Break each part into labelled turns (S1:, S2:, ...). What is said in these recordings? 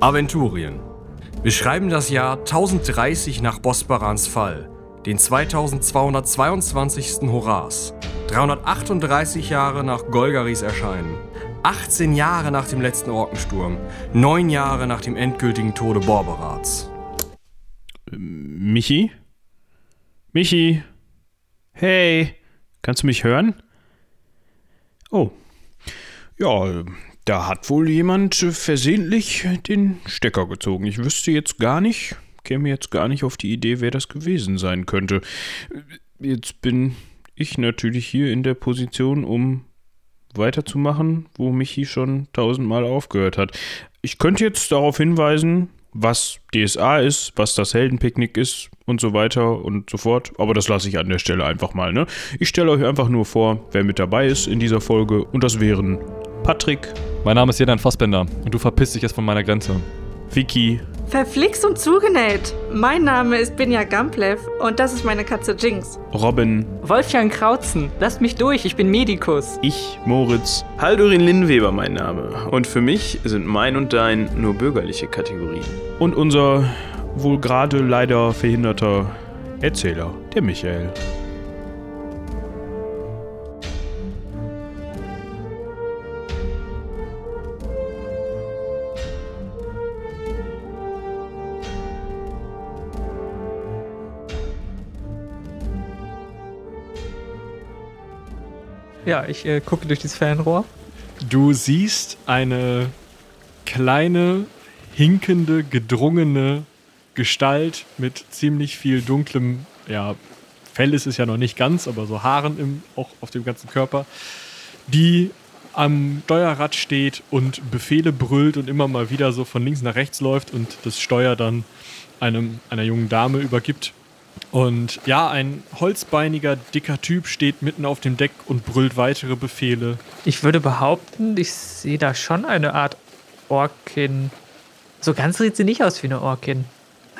S1: Aventurien. Wir schreiben das Jahr 1030 nach Bosbarans Fall, den 2222. Horas, 338 Jahre nach Golgaris Erscheinen, 18 Jahre nach dem letzten Orkensturm, 9 Jahre nach dem endgültigen Tode Borberats.
S2: Michi? Michi? Hey, kannst du mich hören? Oh. Ja, da hat wohl jemand versehentlich den Stecker gezogen. Ich wüsste jetzt gar nicht, käme jetzt gar nicht auf die Idee, wer das gewesen sein könnte. Jetzt bin ich natürlich hier in der Position, um weiterzumachen, wo Michi schon tausendmal aufgehört hat. Ich könnte jetzt darauf hinweisen, was DSA ist, was das Heldenpicknick ist und so weiter und so fort. Aber das lasse ich an der Stelle einfach mal. Ne? Ich stelle euch einfach nur vor, wer mit dabei ist in dieser Folge. Und das wären Patrick.
S3: Mein Name ist Jedan Fassbender und du verpisst dich jetzt von meiner Grenze.
S2: Vicky.
S4: Verflixt und zugenäht. Mein Name ist Binja Gamplev und das ist meine Katze Jinx.
S2: Robin.
S5: Wolfgang Krautzen. Lasst mich durch, ich bin Medikus.
S2: Ich, Moritz.
S6: Haldurin Linnweber mein Name. Und für mich sind mein und dein nur bürgerliche Kategorien.
S2: Und unser wohl gerade leider verhinderter Erzähler, der Michael.
S5: Ja, ich äh, gucke durch dieses Fernrohr.
S3: Du siehst eine kleine, hinkende, gedrungene Gestalt mit ziemlich viel dunklem, ja, Fell ist es ja noch nicht ganz, aber so Haaren im, auch auf dem ganzen Körper, die am Steuerrad steht und Befehle brüllt und immer mal wieder so von links nach rechts läuft und das Steuer dann einem, einer jungen Dame übergibt. Und ja, ein holzbeiniger, dicker Typ steht mitten auf dem Deck und brüllt weitere Befehle.
S5: Ich würde behaupten, ich sehe da schon eine Art Orkin. So ganz sieht sie nicht aus wie eine Orkin.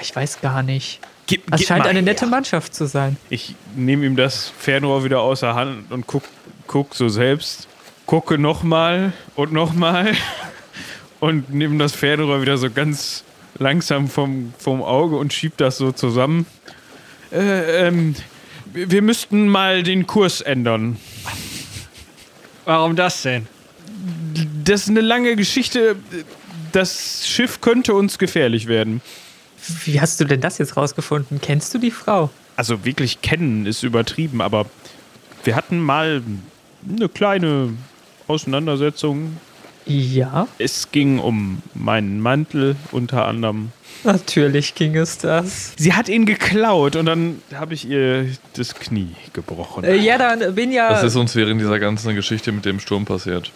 S5: Ich weiß gar nicht.
S2: Gib,
S5: Es
S2: gib
S5: scheint eine
S2: her.
S5: nette Mannschaft zu sein.
S2: Ich nehme ihm das Fernrohr wieder aus der Hand und guck, guck so selbst. Gucke nochmal und nochmal und nehme das Fernrohr wieder so ganz langsam vom, vom Auge und schieb das so zusammen. Äh, ähm, wir wir müssten mal den Kurs ändern.
S3: Warum das denn?
S2: Das ist eine lange Geschichte. Das Schiff könnte uns gefährlich werden.
S5: Wie hast du denn das jetzt rausgefunden? Kennst du die Frau?
S2: Also wirklich kennen ist übertrieben, aber wir hatten mal eine kleine Auseinandersetzung.
S5: Ja,
S2: Es ging um meinen Mantel unter anderem.
S5: natürlich ging es das.
S2: Sie hat ihn geklaut und dann habe ich ihr das Knie gebrochen.
S5: Äh, ja, dann bin ja.
S7: Das ist uns während dieser ganzen Geschichte mit dem Sturm passiert.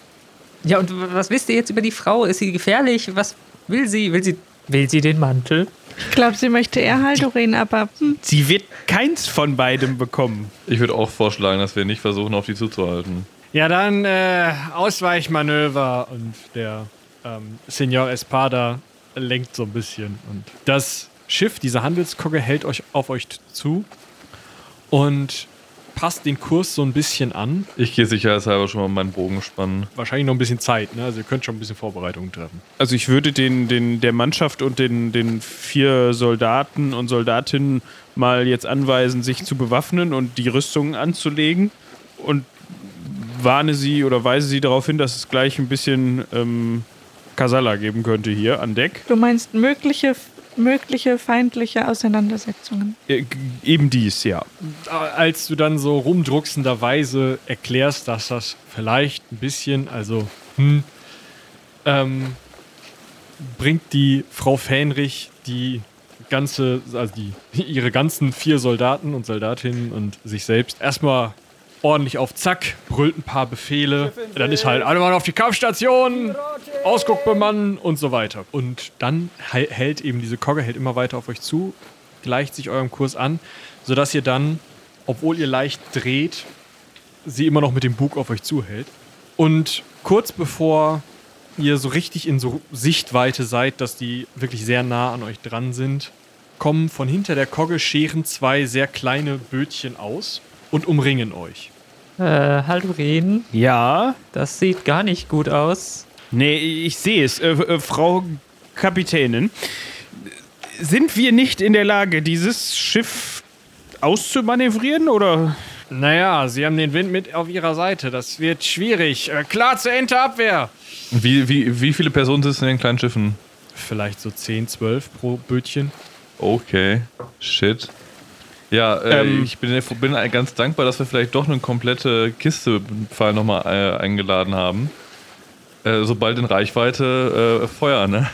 S5: Ja, und was wisst ihr jetzt über die Frau? Ist sie gefährlich? Was will sie? Will sie, will sie den Mantel?
S4: Ich glaube, sie möchte eher Haldurin, aber hm,
S2: Sie wird keins von beidem bekommen.
S7: Ich würde auch vorschlagen, dass wir nicht versuchen, auf die zuzuhalten.
S3: Ja, dann äh, Ausweichmanöver und der ähm, Senor Espada lenkt so ein bisschen. Und das Schiff, diese Handelskogge, hält euch auf euch zu und passt den Kurs so ein bisschen an.
S7: Ich gehe sicherheitshalber schon mal meinen Bogen spannen.
S3: Wahrscheinlich noch ein bisschen Zeit, ne? Also ihr könnt schon ein bisschen Vorbereitungen treffen.
S2: Also ich würde den, den, der Mannschaft und den, den vier Soldaten und Soldatinnen mal jetzt anweisen, sich zu bewaffnen und die Rüstungen anzulegen und warne sie oder weise sie darauf hin, dass es gleich ein bisschen ähm, Kasala geben könnte hier an Deck.
S4: du meinst mögliche, mögliche feindliche Auseinandersetzungen.
S2: Äh, eben dies, ja.
S3: Als du dann so rumdrucksenderweise erklärst, dass das vielleicht ein bisschen, also, hm, ähm, bringt die Frau Fähnrich die ganze, also die, ihre ganzen vier Soldaten und Soldatinnen und sich selbst erstmal ordentlich auf Zack, brüllt ein paar Befehle. Dann ist halt alle mal auf die Kampfstation, Ausguck bemannen und so weiter. Und dann hält eben diese Kogge hält immer weiter auf euch zu, gleicht sich eurem Kurs an, sodass ihr dann, obwohl ihr leicht dreht, sie immer noch mit dem Bug auf euch zuhält. Und kurz bevor ihr so richtig in so Sichtweite seid, dass die wirklich sehr nah an euch dran sind, kommen von hinter der Kogge scheren zwei sehr kleine Bötchen aus und umringen euch.
S5: Äh, Haldurin,
S2: Ja,
S5: das sieht gar nicht gut aus.
S2: nee, ich sehe es. Äh, äh, Frau Kapitänin. Sind wir nicht in der Lage, dieses Schiff auszumanövrieren oder?
S3: Naja, sie haben den Wind mit auf ihrer Seite. Das wird schwierig. Äh, klar zur Enterabwehr.
S7: Wie, wie, wie viele Personen sitzen in den kleinen Schiffen?
S3: Vielleicht so 10, 12 pro Bötchen.
S7: Okay. Shit. Ja, äh,
S2: Ähm.
S7: ich bin, bin ganz dankbar, dass wir vielleicht doch eine komplette Kiste Pfeil nochmal äh, eingeladen haben. Äh, sobald in Reichweite äh, Feuer, ne?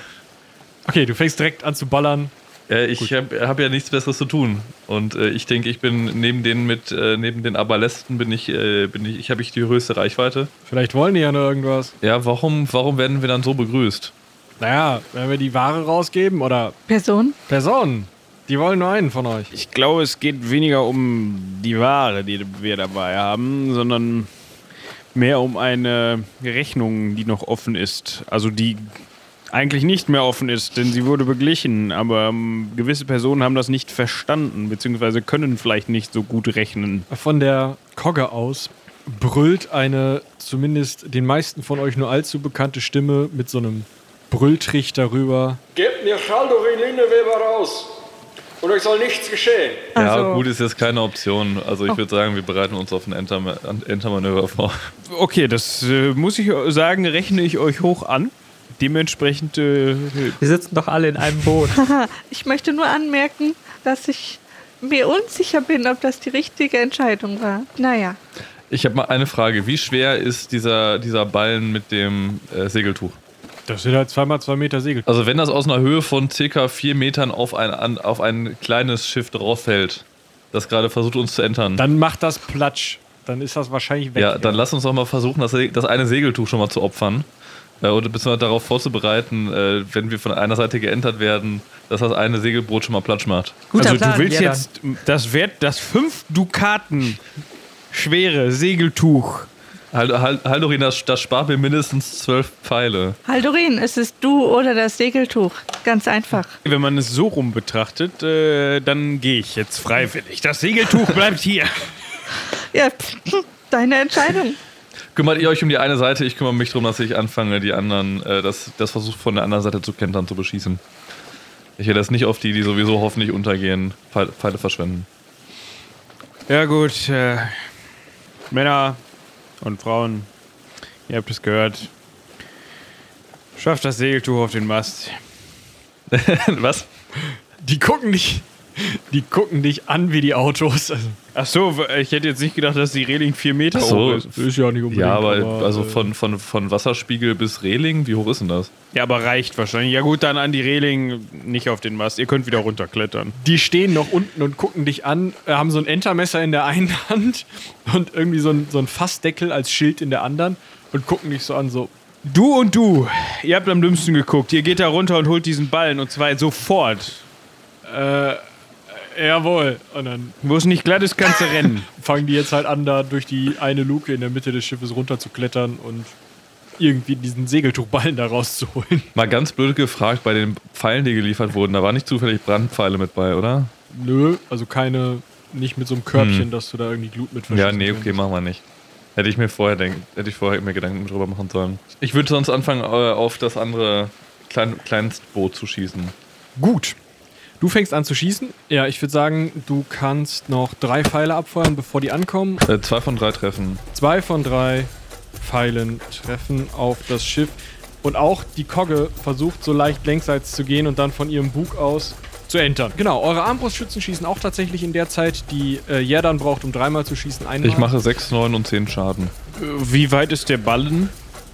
S3: Okay, du fängst direkt an zu ballern.
S7: Äh, ich habe hab ja nichts Besseres zu tun. Und äh, ich denke, ich bin neben den mit, äh, neben den Abalisten bin ich, äh, bin ich, ich habe ich die größte Reichweite.
S3: Vielleicht wollen die ja noch irgendwas.
S7: Ja, warum, warum werden wir dann so begrüßt?
S3: Naja, wenn wir die Ware rausgeben oder
S4: Person?
S3: Personen, die wollen nur einen von euch.
S2: Ich glaube, es geht weniger um die Ware, die wir dabei haben, sondern mehr um eine Rechnung, die noch offen ist. Also die eigentlich nicht mehr offen ist, denn sie wurde beglichen, aber ähm, gewisse Personen haben das nicht verstanden, beziehungsweise können vielleicht nicht so gut rechnen.
S3: Von der Kogge aus brüllt eine zumindest den meisten von euch nur allzu bekannte Stimme mit so einem Brülltrichter rüber.
S1: Gebt mir Schaldorin Linneweber raus und euch soll nichts geschehen.
S7: ja,
S4: Also-
S7: gut, ist jetzt keine Option. Also ich würde sagen, wir bereiten uns auf ein Enterma ein Entermanöver vor.
S2: Okay, das äh, muss ich sagen, rechne ich euch hoch an. Dementsprechend äh,
S5: Wir sitzen doch alle in einem Boot.
S4: Haha, ich möchte nur anmerken, dass ich mir unsicher bin, ob das die richtige Entscheidung war. Naja,
S7: Ich habe mal eine Frage. Wie schwer ist dieser, dieser Ballen mit dem äh, Segeltuch?
S3: Das sind halt zweimal zwei Meter Segel.
S7: Also wenn das aus einer Höhe von circa vier Metern auf ein, an, auf ein kleines Schiff drauf fällt, das gerade versucht uns zu entern,
S3: Dann macht das Platsch. Dann ist das wahrscheinlich weg.
S7: ja, dann lass uns doch mal versuchen, das, das eine Segeltuch schon mal zu opfern. Äh, oder beziehungsweise darauf vorzubereiten, äh, wenn wir von einer Seite geentert werden, dass das eine Segelboot schon mal Platsch macht.
S5: Guter
S2: also
S5: Plan,
S2: du willst
S5: ja,
S2: jetzt das Wert, das fünf Dukaten schwere Segeltuch.
S7: Hal- Hal- Haldorin, das, das spart mir mindestens zwölf Pfeile.
S4: Haldorin, es ist du oder das Segeltuch. Ganz einfach.
S2: Wenn man es so rum betrachtet, äh, dann gehe ich jetzt freiwillig. Das Segeltuch bleibt hier.
S4: Ja, pff, deine Entscheidung.
S7: Kümmert ihr euch um die eine Seite, ich kümmere mich darum, dass ich anfange, die anderen, äh, das, das versucht von der anderen Seite zu kentern, zu beschießen. Ich werde das nicht auf die, die sowieso hoffentlich untergehen, Pfeile, Pfeile verschwenden.
S2: Ja gut, äh, Männer und Frauen, ihr habt es gehört. Schafft das Segeltuch auf den Mast.
S7: Was?
S3: Die gucken dich, die gucken dich an wie die Autos. Also,
S2: Ach so, ich hätte jetzt nicht gedacht, dass die Reling vier Meter
S7: so.
S2: hoch ist.
S3: ist ja nicht unbedingt.
S7: Ja, aber also
S3: äh,
S7: von, von, von Wasserspiegel bis Reling, wie hoch ist denn das?
S2: Ja, aber reicht wahrscheinlich. Ja gut, dann an die Reling, nicht auf den Mast. Ihr könnt wieder runterklettern.
S3: Die stehen noch unten und gucken dich an, äh, haben so ein Entermesser in der einen Hand und irgendwie so ein, so ein Fassdeckel als Schild in der anderen und gucken dich so an, so.
S2: Du und du, ihr habt am dümmsten geguckt. Ihr geht da runter und holt diesen Ballen und zwar sofort.
S3: Jawohl. Und dann
S2: Wo es nicht glatt ist, kannst du rennen.
S3: fangen die jetzt halt an, da durch die eine Luke in der Mitte des Schiffes runter zu klettern und irgendwie diesen Segeltuchballen da rauszuholen.
S7: Mal ganz blöd gefragt, bei den Pfeilen, die geliefert wurden, da waren nicht zufällig Brandpfeile mit bei, oder?
S3: Nö, also keine, nicht mit so einem Körbchen, dass du da irgendwie Glut mit
S7: Ja, nee, okay, machen wir nicht. Hätte ich mir vorher denk, hätte ich vorher mir Gedanken drüber machen sollen. Ich würde sonst anfangen, äh, auf das andere Klein, Kleinstboot zu schießen.
S3: Gut. Du fängst an zu schießen. Ja, ich würde sagen, du kannst noch drei Pfeile abfeuern, bevor die ankommen.
S7: Äh, zwei von drei treffen.
S3: Zwei von drei Pfeilen treffen auf das Schiff. Und auch die Kogge versucht so leicht längsseits zu gehen und dann von ihrem Bug aus zu entern. Genau, eure Armbrustschützen schießen auch tatsächlich in der Zeit, die äh, Jerdan braucht, um dreimal zu schießen. Einmal.
S7: Ich mache sechs, neun und zehn Schaden.
S2: Wie weit ist der Ballen?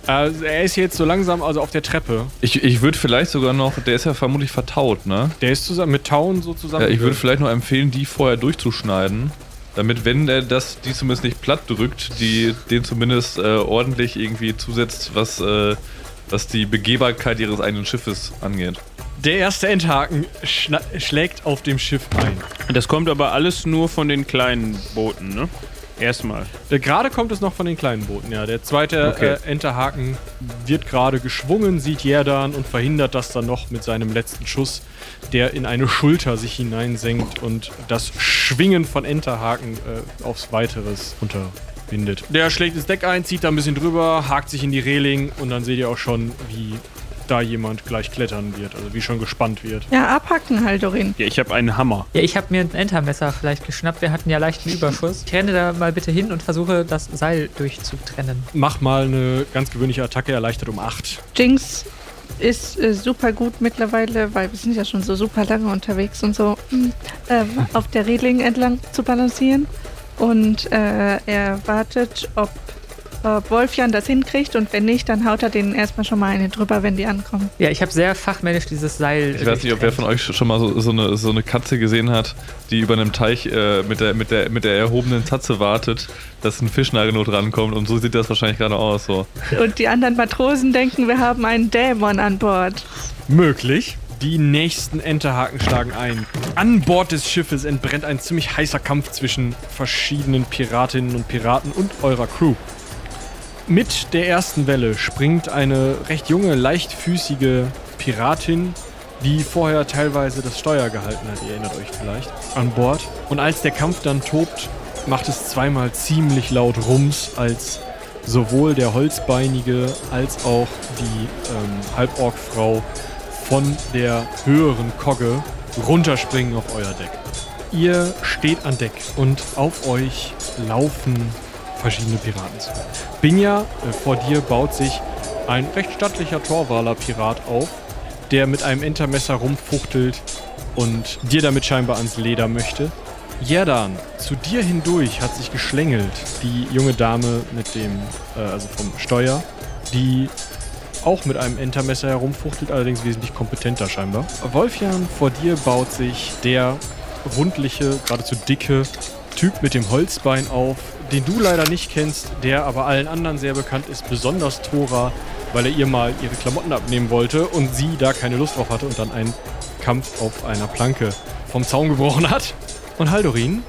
S3: Also er ist jetzt so langsam also auf der Treppe.
S7: Ich, ich würde vielleicht sogar noch, der ist ja vermutlich vertaut, ne?
S3: Der ist zusammen mit Tauen so zusammen.
S7: Ja, ich würde vielleicht noch empfehlen, die vorher durchzuschneiden. Damit, wenn der das, die zumindest nicht platt drückt, die den zumindest äh, ordentlich irgendwie zusetzt, was, äh, was die Begehbarkeit ihres eigenen Schiffes angeht.
S3: Der erste Endhaken schlägt auf dem Schiff ein.
S2: Das kommt aber alles nur von den kleinen Booten, ne? Erstmal.
S3: Äh, Gerade kommt es noch von den kleinen Booten, ja. Der zweite
S2: Okay.
S3: äh, Enterhaken wird gerade geschwungen, sieht Jerdan und verhindert das dann noch mit seinem letzten Schuss, der in eine Schulter sich hineinsenkt und das Schwingen von Enterhaken äh, aufs Weiteres unterbindet. Der schlägt ins Deck ein, zieht da ein bisschen drüber, hakt sich in die Reling und dann seht ihr auch schon, wie da jemand gleich klettern wird, also wie schon gespannt wird.
S4: Ja, abhacken, Haldorin.
S2: Ja, ich habe einen Hammer.
S5: Ja, ich habe mir ein Entermesser vielleicht geschnappt. Wir hatten ja leichten Überschuss. Ich renne da mal bitte hin und versuche, das Seil durchzutrennen.
S3: Mach mal eine ganz gewöhnliche Attacke, erleichtert um 8.
S4: Jinx ist äh, super gut mittlerweile, weil wir sind ja schon so super lange unterwegs und so, mm, ähm, auf der Reling entlang zu balancieren. Und äh, er wartet, ob, ob Wolfjan das hinkriegt und wenn nicht, dann haut er denen erstmal schon mal eine drüber, wenn die ankommen.
S5: Ja, ich habe sehr fachmännisch dieses Seil.
S7: Ich weiß nicht, ob wer von euch schon mal so, so, eine, so eine Katze gesehen hat, die über einem Teich äh, mit, der, mit, der, mit der erhobenen Tatze wartet, dass ein Fischnagelnot rankommt und so sieht das wahrscheinlich gerade aus. So.
S4: Und die anderen Matrosen denken, wir haben einen Dämon an Bord.
S3: Möglich. Die nächsten Enterhaken schlagen ein. An Bord des Schiffes entbrennt ein ziemlich heißer Kampf zwischen verschiedenen Piratinnen und Piraten und eurer Crew. Mit der ersten Welle springt eine recht junge, leichtfüßige Piratin, die vorher teilweise das Steuer gehalten hat, ihr erinnert euch vielleicht, an Bord. Und als der Kampf dann tobt, macht es zweimal ziemlich laut Rums, als sowohl der Holzbeinige als auch die ähm, Halborgfrau von der höheren Kogge runterspringen auf euer Deck. Ihr steht an Deck und auf euch laufen verschiedene Piraten zu. Binja, äh, vor dir baut sich ein recht stattlicher Torwaler Pirat auf, der mit einem Entermesser rumfuchtelt und dir damit scheinbar ans Leder möchte. Jerdan, zu dir hindurch hat sich geschlängelt die junge Dame mit dem, äh, also vom Steuer, die auch mit einem Entermesser herumfuchtelt, allerdings wesentlich kompetenter scheinbar. Wolfjan, vor dir baut sich der rundliche, geradezu dicke Typ mit dem Holzbein auf, den du leider nicht kennst, der aber allen anderen sehr bekannt ist, besonders Thora, weil er ihr mal ihre Klamotten abnehmen wollte und sie da keine Lust drauf hatte und dann einen Kampf auf einer Planke vom Zaun gebrochen hat. Und Haldorin,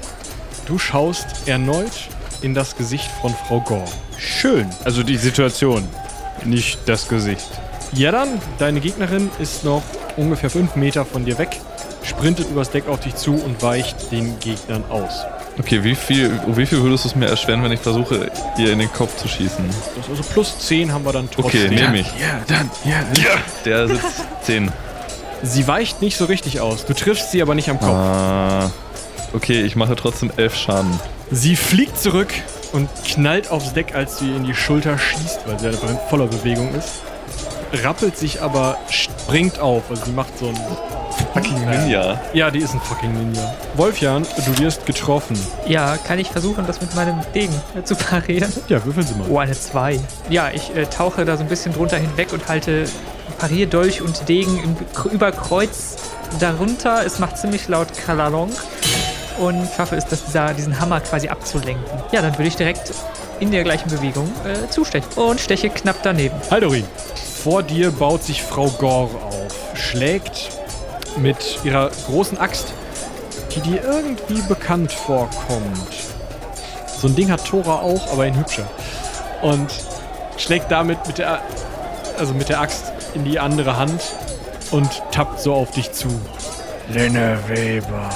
S3: du schaust erneut in das Gesicht von Frau Gore.
S2: Schön. Also die Situation, nicht das Gesicht.
S3: Ja dann, deine Gegnerin ist noch ungefähr 5 Meter von dir weg, sprintet übers Deck auf dich zu und weicht den Gegnern aus.
S7: Okay, wie viel, wie viel würdest du es mir erschweren, wenn ich versuche, ihr in den Kopf zu schießen?
S3: Das ist also plus 10 haben wir dann trotzdem.
S7: Okay, nehme ich.
S2: Ja, dann, ja.
S7: Der sitzt 10.
S3: Sie weicht nicht so richtig aus. Du triffst sie aber nicht am Kopf.
S7: Ah, okay, ich mache trotzdem 11 Schaden.
S3: Sie fliegt zurück und knallt aufs Deck, als du ihr in die Schulter schießt, weil sie einfach in voller Bewegung ist. Rappelt sich aber, springt auf. Also sie macht so ein
S7: Fucking Ninja.
S3: Ja, die ist ein fucking Ninja. Wolfjan, du wirst getroffen.
S5: Ja, kann ich versuchen, das mit meinem Degen äh, zu parieren?
S3: Ja, würfeln Sie mal.
S5: Oh, eine 2. Ja, ich äh, tauche da so ein bisschen drunter hinweg und halte Parierdolch und Degen im, Überkreuz darunter. Es macht ziemlich laut Kalalong und schaffe es, das, dieser, diesen Hammer quasi abzulenken. Ja, dann würde ich direkt in der gleichen Bewegung äh, zustechen und steche knapp daneben.
S3: Haldorin, vor dir baut sich Frau Gore auf, schlägt mit ihrer großen Axt, die dir irgendwie bekannt vorkommt. So ein Ding hat Thora auch, aber ein hübscher. Und schlägt damit mit der, also mit der Axt in die andere Hand und tappt so auf dich zu.
S2: Lenne Weber.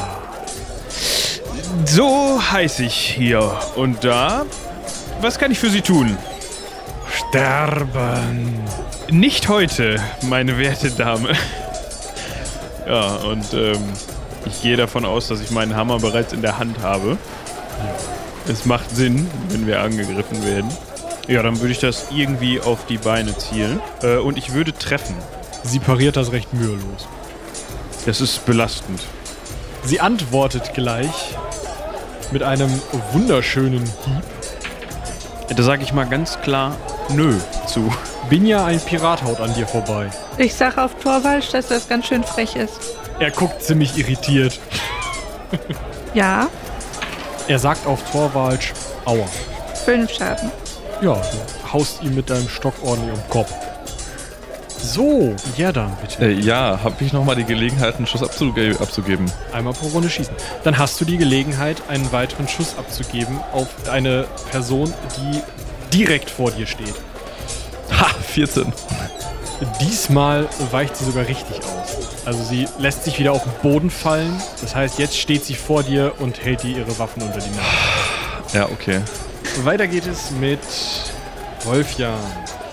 S2: So heiß ich hier. Und da? Was kann ich für Sie tun?
S3: Sterben.
S2: Nicht heute, meine werte Dame. Ja, und ähm, ich gehe davon aus, dass ich meinen Hammer bereits in der Hand habe. Es macht Sinn, wenn wir angegriffen werden. Ja, dann würde ich das irgendwie auf die Beine zielen. Äh, und ich würde treffen.
S3: Sie pariert das recht mühelos.
S2: Das ist belastend.
S3: Sie antwortet gleich mit einem wunderschönen Hieb.
S2: Da sage ich mal ganz klar Nö zu.
S3: Binja, ein Pirat haut an dir vorbei.
S4: Ich sag auf Torwalsch, dass das ganz schön frech ist.
S3: Er guckt ziemlich irritiert.
S4: Ja,
S3: Er sagt auf Torwalsch, aua.
S4: fünf Schaden.
S3: Ja, du haust ihm mit deinem Stock ordentlich um den Kopf. So, ja dann bitte.
S7: Äh, ja, habe ich nochmal die Gelegenheit, einen Schuss abzuge abzugeben?
S3: Einmal pro Runde schießen. Dann hast du die Gelegenheit, einen weiteren Schuss abzugeben auf eine Person, die direkt vor dir steht.
S7: Ha, 14.
S3: Diesmal weicht sie sogar richtig aus. Also sie lässt sich wieder auf den Boden fallen. Das heißt, jetzt steht sie vor dir und hält dir ihre Waffen unter die Nase.
S7: Ja, okay.
S3: Weiter geht es mit Wolfjan.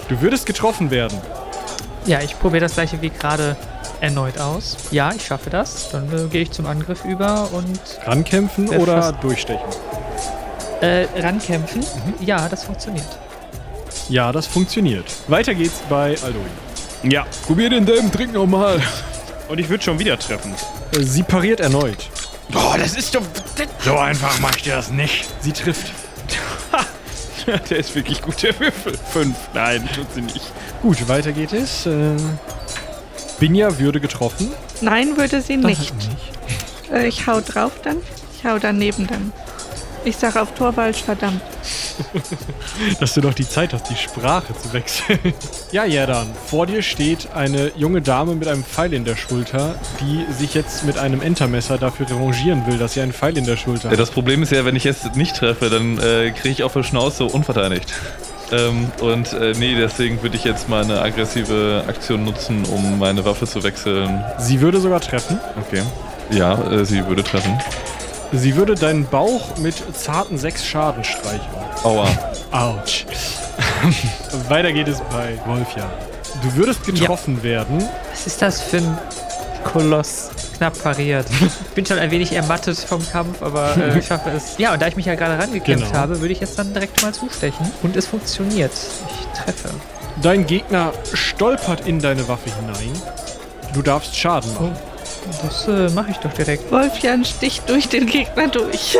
S3: Du würdest getroffen werden.
S5: Ja, ich probiere das gleiche wie gerade erneut aus. Ja, ich schaffe das. Dann äh, gehe ich zum Angriff über und
S3: Rankämpfen oder durchstechen?
S5: Äh, rankämpfen. Ja, das funktioniert.
S3: Ja, das funktioniert. Weiter geht's bei Alduin.
S2: Ja, probier den selben Trick nochmal. Und ich würde schon wieder treffen.
S3: Sie pariert erneut.
S2: Oh, das ist doch. So einfach mach ich das nicht.
S3: Sie trifft.
S2: Der ist wirklich gut, der Würfel. Fünf. Nein, tut sie nicht.
S3: Gut, weiter geht es. Äh, Binja würde getroffen.
S4: Nein, würde sie
S3: Das
S4: nicht.
S3: nicht.
S4: Äh, ich hau drauf dann. Ich hau daneben dann. Ich sag auf Torwald, verdammt.
S3: Dass du doch die Zeit hast, die Sprache zu wechseln. ja, Jerdan, vor dir steht eine junge Dame mit einem Pfeil in der Schulter, die sich jetzt mit einem Entermesser dafür revanchieren will, dass sie einen Pfeil in der Schulter
S7: Ja,
S3: hat.
S7: das Problem ist ja, wenn ich jetzt nicht treffe, dann äh, kriege ich auf die Schnauze unverteidigt. Ähm, und äh, nee, deswegen würde ich jetzt mal eine aggressive Aktion nutzen, um meine Waffe zu wechseln.
S3: Sie würde sogar treffen.
S7: Okay. Ja, äh, sie würde treffen.
S3: Sie würde deinen Bauch mit zarten sechs Schaden streicheln.
S7: Aua.
S3: Autsch. Weiter geht es bei Wolfjan. Du würdest getroffen werden.
S5: Was ist das für ein Koloss? Knapp pariert. Ich bin schon ein wenig ermattet vom Kampf, aber äh, ich schaffe es. Ja, und da ich mich ja gerade rangekämpft
S3: Genau.
S5: habe, würde ich jetzt dann direkt mal zustechen. Und es funktioniert. Ich treffe.
S3: Dein Gegner stolpert in deine Waffe hinein. Du darfst Schaden machen.
S5: Das äh, mache ich doch direkt.
S4: Wolfjan sticht durch den Gegner durch.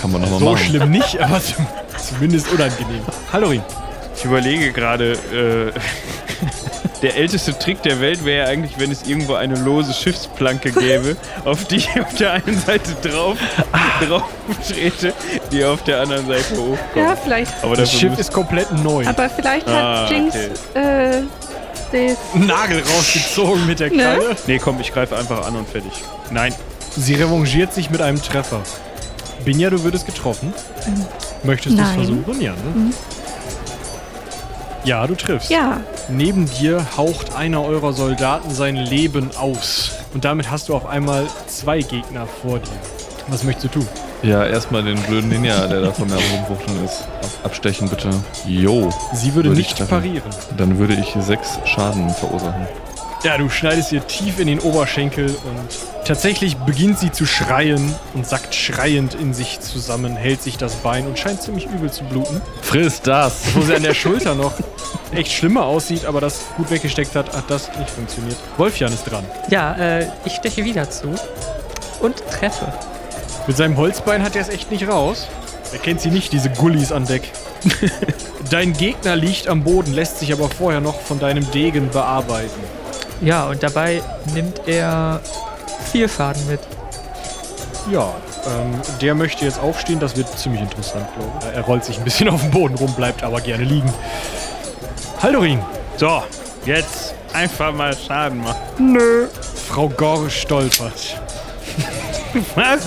S7: Kann man nochmal
S3: So
S7: machen.
S3: schlimm nicht, aber zum, zumindest unangenehm. Hallorin.
S2: Ich überlege gerade, äh, der älteste Trick der Welt wäre eigentlich, wenn es irgendwo eine lose Schiffsplanke gäbe, auf die ich auf der einen Seite drauf, drauf trete, die auf der anderen Seite hochkommt.
S4: Ja, vielleicht.
S2: Aber
S3: Das Schiff ist komplett neu.
S4: Aber vielleicht
S2: Ah,
S4: hat Jinx
S2: okay.
S4: äh, das.
S3: Nagel rausgezogen mit der
S4: Ne?
S3: Kreide.
S2: Nee, komm, ich greife einfach an und fertig. Nein.
S3: Sie revanchiert sich mit einem Treffer. Binja, du würdest getroffen. Möchtest du es versuchen? Ja, ne? Ja, du triffst.
S4: Ja,
S3: Neben dir haucht einer eurer Soldaten sein Leben aus. Und damit hast du auf einmal zwei Gegner vor dir. Was möchtest du tun?
S7: Ja, erstmal den blöden Ninja, der da von mir rumwuchteln ist. Ab- Abstechen bitte. Jo.
S3: Sie würde
S7: Würde ich
S3: nicht parieren.
S7: Dann würde ich sechs Schaden verursachen.
S3: Ja, du schneidest ihr tief in den Oberschenkel und tatsächlich beginnt sie zu schreien und sackt schreiend in sich zusammen, hält sich das Bein und scheint ziemlich übel zu bluten.
S7: Friss das!
S3: Wo sie an der Schulter noch echt schlimmer aussieht, aber das gut weggesteckt hat, hat das nicht funktioniert. Wolfjan ist dran.
S5: Ja, äh, ich steche wieder zu. Und treffe.
S3: Mit seinem Holzbein hat er es echt nicht raus. Er kennt sie nicht, diese Gullis an Deck. Dein Gegner liegt am Boden, lässt sich aber vorher noch von deinem Degen bearbeiten.
S5: Ja, und dabei nimmt er vier Schaden mit.
S3: Ja, ähm, der möchte jetzt aufstehen, das wird ziemlich interessant, glaube ich. Er rollt sich ein bisschen auf dem Boden rum, bleibt aber gerne liegen. Haldorin,
S2: So, jetzt einfach mal Schaden machen.
S3: Nö. Frau Gore stolpert.
S2: Was?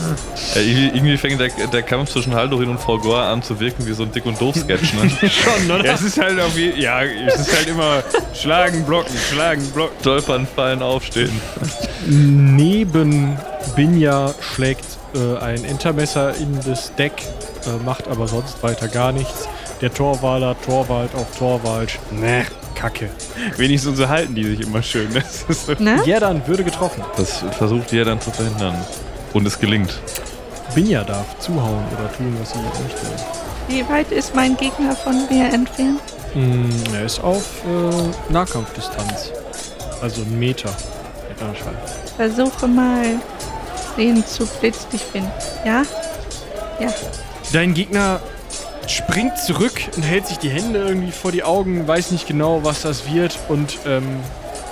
S7: Ja, irgendwie, irgendwie fängt der, der Kampf zwischen Haldorin und Frau Gore an zu wirken wie so ein Dick- und Doof-Sketch, ne?
S3: Schon, oder?
S2: Ja, es ist halt auf je, ja, es ist halt immer schlagen, blocken, schlagen, blocken.
S7: Stolpern, fallen, aufstehen.
S3: Neben Binja schlägt äh, ein Entermesser in das Deck, äh, macht aber sonst weiter gar nichts. Der Torwaler, Torwald auf Torwald. Ne, Kacke.
S2: Wenigstens so halten die sich immer schön. Ist so.
S4: ne?
S3: Jerdan würde getroffen.
S7: Das versucht ihr dann zu verhindern. Und es gelingt.
S3: Binja darf zuhauen oder tun, was sie möchte.
S4: Wie weit ist mein Gegner von mir entfernt?
S3: Mm, er ist auf äh, Nahkampfdistanz. Also ein Meter.
S4: Versuche mal, den zu blitzdicht finden. Ja? Ja.
S3: Dein Gegner springt zurück und hält sich die Hände irgendwie vor die Augen, weiß nicht genau, was das wird und ähm,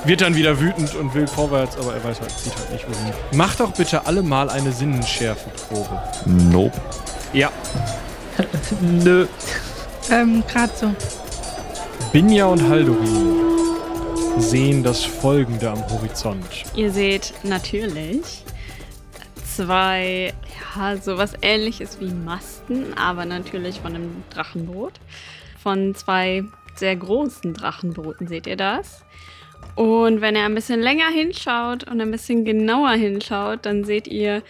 S3: wird dann wieder wütend und will vorwärts, aber er weiß halt, sieht halt nicht wohin. Macht doch bitte alle mal eine Sinnenschärfeprobe.
S7: Nope.
S3: Ja.
S5: Nö.
S4: Ähm, gerade so.
S3: Binja und Haldorin sehen das Folgende am Horizont.
S8: Ihr seht natürlich zwei, ja, sowas ähnliches wie Masten, aber natürlich von einem Drachenboot. Von zwei sehr großen Drachenbooten seht ihr das. Und wenn ihr ein bisschen länger hinschaut und ein bisschen genauer hinschaut, dann seht ihr,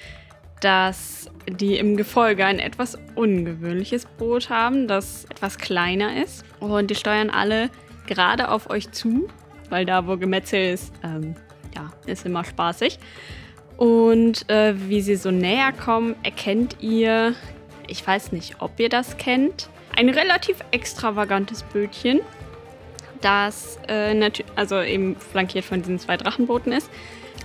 S8: dass die im Gefolge ein etwas ungewöhnliches Boot haben, das etwas kleiner ist. Und die steuern alle gerade auf euch zu. weil da, wo Gemetzel ist, ähm, ja, ist immer spaßig. Und äh, wie sie so näher kommen, erkennt ihr, ich weiß nicht, ob ihr das kennt, ein relativ extravagantes Bötchen, das äh, also eben flankiert von diesen zwei Drachenbooten ist.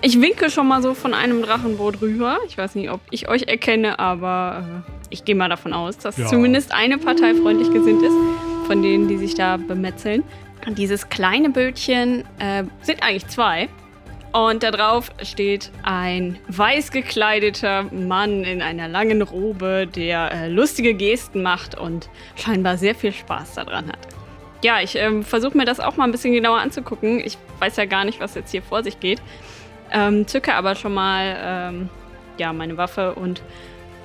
S8: Ich winke schon mal so von einem Drachenboot rüber. Ich weiß nicht, ob ich euch erkenne, aber äh, ich gehe mal davon aus, dass
S3: Ja.
S8: zumindest eine Partei freundlich gesinnt ist, von denen, die sich da bemetzeln. Und dieses kleine Bötchen äh, sind eigentlich zwei. Und da drauf steht ein weiß gekleideter Mann in einer langen Robe, der äh, lustige Gesten macht und scheinbar sehr viel Spaß daran hat. Ja, ich ähm, versuche mir das auch mal ein bisschen genauer anzugucken. Ich weiß ja gar nicht, was jetzt hier vor sich geht. Ähm, zücke aber schon mal ähm, ja, meine Waffe und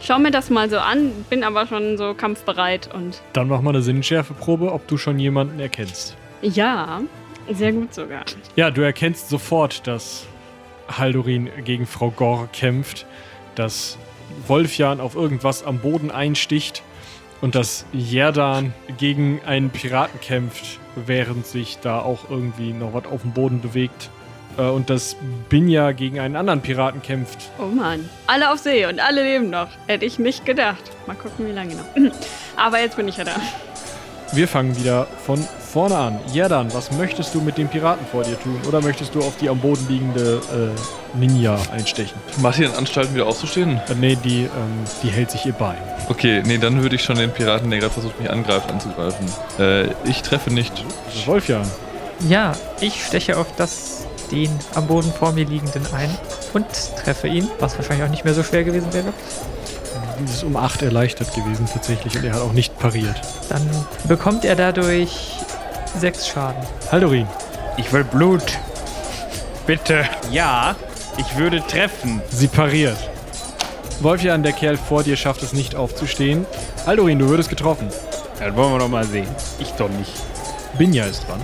S8: schau mir das mal so an, bin aber schon so kampfbereit und
S3: Dann mach mal eine Sinnschärfeprobe, ob du schon jemanden erkennst.
S8: ja, sehr gut sogar.
S3: Ja, du erkennst sofort, dass Haldorin gegen Frau Gor kämpft, dass Wolfjan auf irgendwas am Boden einsticht und dass Jerdan gegen einen Piraten kämpft, während sich da auch irgendwie noch was auf dem Boden bewegt. Äh, Und dass Binja gegen einen anderen Piraten kämpft.
S8: Oh Mann. Alle auf See und alle leben noch. Hätte ich nicht gedacht. Mal gucken, wie lange noch. Aber jetzt bin ich ja da.
S3: Wir fangen wieder von vorne an. Jerdan, was möchtest du mit dem Piraten vor dir tun? Oder möchtest du auf die am Boden liegende äh, Ninja einstechen?
S7: Macht ihr in Anstalten wieder aufzustehen?
S3: Äh, nee, die, ähm, die hält sich ihr Bein.
S7: Okay, nee, dann würde ich schon den Piraten, der gerade versucht, mich angreift, anzugreifen. Äh, ich treffe nicht.
S3: Wolfjan.
S5: Ja, ich steche auf das, den am Boden vor mir liegenden ein und treffe ihn, was wahrscheinlich auch nicht mehr so schwer gewesen wäre.
S3: Es ist um 8 erleichtert gewesen tatsächlich und er hat auch nicht pariert.
S5: Dann bekommt er dadurch sechs Schaden.
S3: Haldorin,
S2: Ich will Blut. Bitte. Ja, ich würde treffen.
S3: sie pariert. Wolfjan, der Kerl vor dir, schafft es nicht aufzustehen. Haldorin, du würdest getroffen.
S2: Das wollen wir doch mal sehen. Ich doch nicht.
S3: Binja ist dran.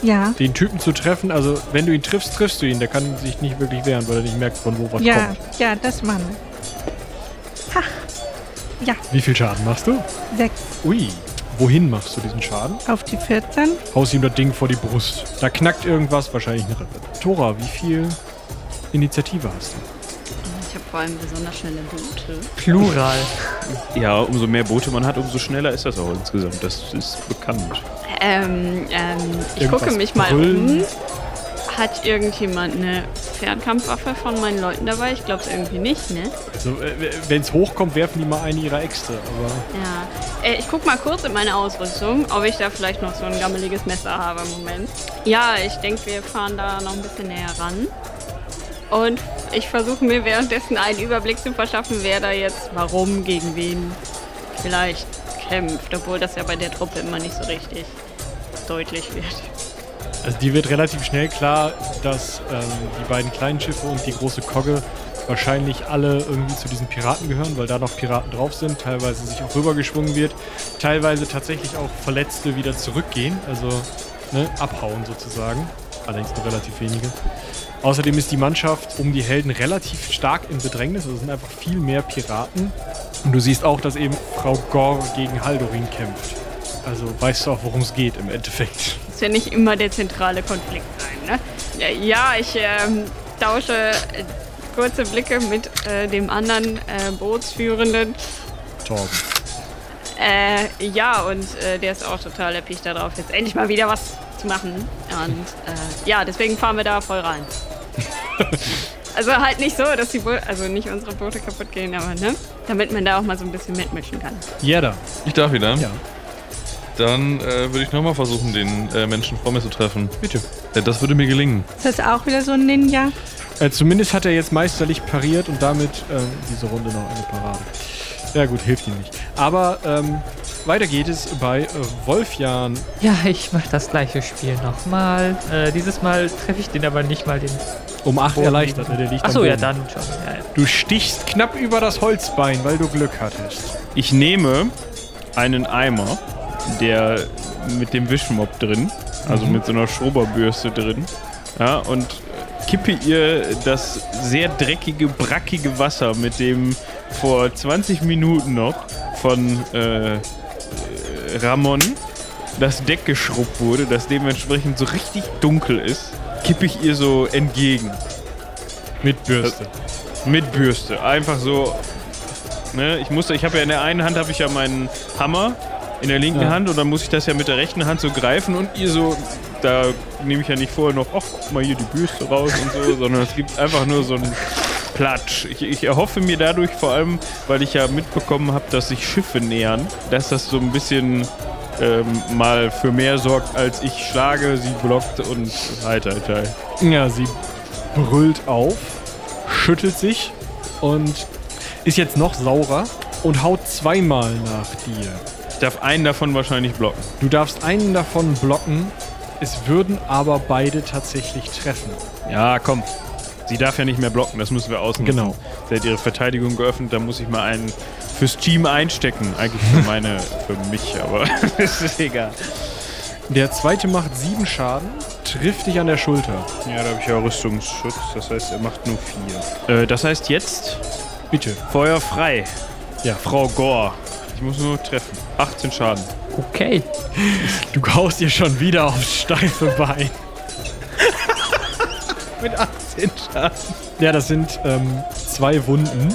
S4: Ja,
S3: Den Typen zu treffen, also wenn du ihn triffst, triffst du ihn. Der kann sich nicht wirklich wehren, weil er nicht merkt, von wo was
S4: ja,
S3: kommt.
S4: ja, das machen wir. Ha. Ja,
S3: Wie viel Schaden machst du?
S4: sechs
S3: Ui. Wohin machst du diesen Schaden?
S4: auf die 14.
S3: Haust ihm das Ding vor die Brust. Da knackt irgendwas, wahrscheinlich eine Rippe. Tora, wie viel Initiative hast du?
S8: Ich habe vor allem besonders schnelle Boote.
S5: Plural.
S2: Ja, umso mehr Boote man hat, umso schneller ist das auch insgesamt. Das ist bekannt.
S8: Ähm, ähm, ich
S3: Irgendwas
S8: gucke mich mal
S3: brüllen?
S8: um. Hat irgendjemand eine Fernkampfwaffe von meinen Leuten dabei? Ich glaube es irgendwie nicht, ne?
S3: Also, äh, wenn es hochkommt, werfen die mal eine ihrer Äxte. Aber
S8: Ja. Äh, ich guck mal kurz in meine Ausrüstung, ob ich da vielleicht noch so ein gammeliges Messer habe im Moment. Ja, ich denke, wir fahren da noch ein bisschen näher ran. Und ich versuche mir währenddessen einen Überblick zu verschaffen, wer da jetzt warum gegen wen vielleicht kämpft, obwohl das ja bei der Truppe immer nicht so richtig deutlich wird.
S3: Also dir wird relativ schnell klar, dass ähm, die beiden kleinen Schiffe und die große Kogge wahrscheinlich alle irgendwie zu diesen Piraten gehören, weil da noch Piraten drauf sind, teilweise sich auch rübergeschwungen wird, teilweise tatsächlich auch Verletzte wieder zurückgehen, also ne, abhauen sozusagen, allerdings nur relativ wenige. Außerdem ist die Mannschaft um die Helden relativ stark in Bedrängnis, also es sind einfach viel mehr Piraten. Und du siehst auch, dass eben Frau Gor gegen Haldorin kämpft. Also weißt du auch, worum es geht im Endeffekt.
S8: Muss ja nicht immer der zentrale Konflikt sein, ne? Ja, ja ich ähm, tausche äh, kurze Blicke mit äh, dem anderen äh, Bootsführenden.
S3: Torben.
S8: Äh, ja, und äh, der ist auch total erpicht darauf, jetzt endlich mal wieder was zu machen. Und äh, ja, deswegen fahren wir da voll rein. also halt nicht so, dass die Bo also nicht unsere Boote kaputt gehen, aber ne? Damit man da auch mal so ein bisschen mitmischen kann.
S3: Jeder.
S7: Ich darf wieder.
S3: Ja.
S7: Dann äh, würde ich nochmal versuchen, den äh, Menschen vor mir zu treffen.
S3: Bitte.
S7: Ja, das würde mir gelingen.
S4: Ist das auch wieder so ein Ninja?
S3: Äh, zumindest hat er jetzt meisterlich pariert und damit ähm, diese Runde noch eine Parade. Ja gut, hilft ihm nicht. Aber ähm, weiter geht es bei äh, Wolfjan.
S5: Ja, ich mache das gleiche Spiel nochmal. Äh, dieses Mal treffe ich den aber nicht mal den.
S3: Um 8
S5: Boden
S3: erleichtert, ne? der liegt
S5: Achso, ja, dann schon. Ja, ja.
S3: Du stichst knapp über das Holzbein, weil du Glück hattest.
S2: Ich nehme einen Eimer, der mit dem Wischmopp drin, also mit so einer Schrubberbürste drin, ja, und kippe ihr das sehr dreckige, brackige Wasser, mit dem vor 20 Minuten noch von äh, äh, Ramon das Deck geschrubbt wurde, das dementsprechend so richtig dunkel ist, kippe ich ihr so entgegen.
S3: Mit Bürste.
S2: Mit Bürste. Einfach so. Ne, ich musste, ich habe ja in der einen Hand habe ich ja meinen Hammer in der linken
S3: Ja.
S2: Hand und dann muss ich das ja mit der rechten Hand so greifen und ihr so, da nehme ich ja nicht vorher noch, ach guck mal hier die Bürste raus und so, sondern es gibt einfach nur so einen Platsch. Ich, ich erhoffe mir dadurch vor allem, weil ich ja mitbekommen habe, dass sich Schiffe nähern, dass das so ein bisschen ähm, mal für mehr sorgt, als ich schlage, sie blockt und heiter, heiter.
S3: Ja, sie brüllt auf, schüttelt sich und ist jetzt noch saurer und haut zweimal nach dir.
S2: Ich darf einen davon wahrscheinlich blocken.
S3: Du darfst einen davon blocken, es würden aber beide tatsächlich treffen.
S2: Ja, komm. Sie darf ja nicht mehr blocken, das müssen wir ausnutzen.
S3: Genau.
S2: Sie hat ihre Verteidigung geöffnet, da muss ich mal einen fürs Team einstecken. Eigentlich für meine, für mich, aber es ist egal.
S3: Der zweite macht sieben Schaden, trifft dich an der Schulter.
S2: Ja, da habe ich ja Rüstungsschutz, das heißt, er macht nur vier. Äh, das heißt jetzt
S3: Bitte.
S2: Feuer frei.
S3: Ja.
S2: Frau Gore. Ich muss nur treffen. 18 Schaden.
S5: Okay.
S3: Du haust ihr schon wieder aufs steife Bein.
S2: Mit 18 Schaden.
S3: Ja, das sind ähm, zwei Wunden.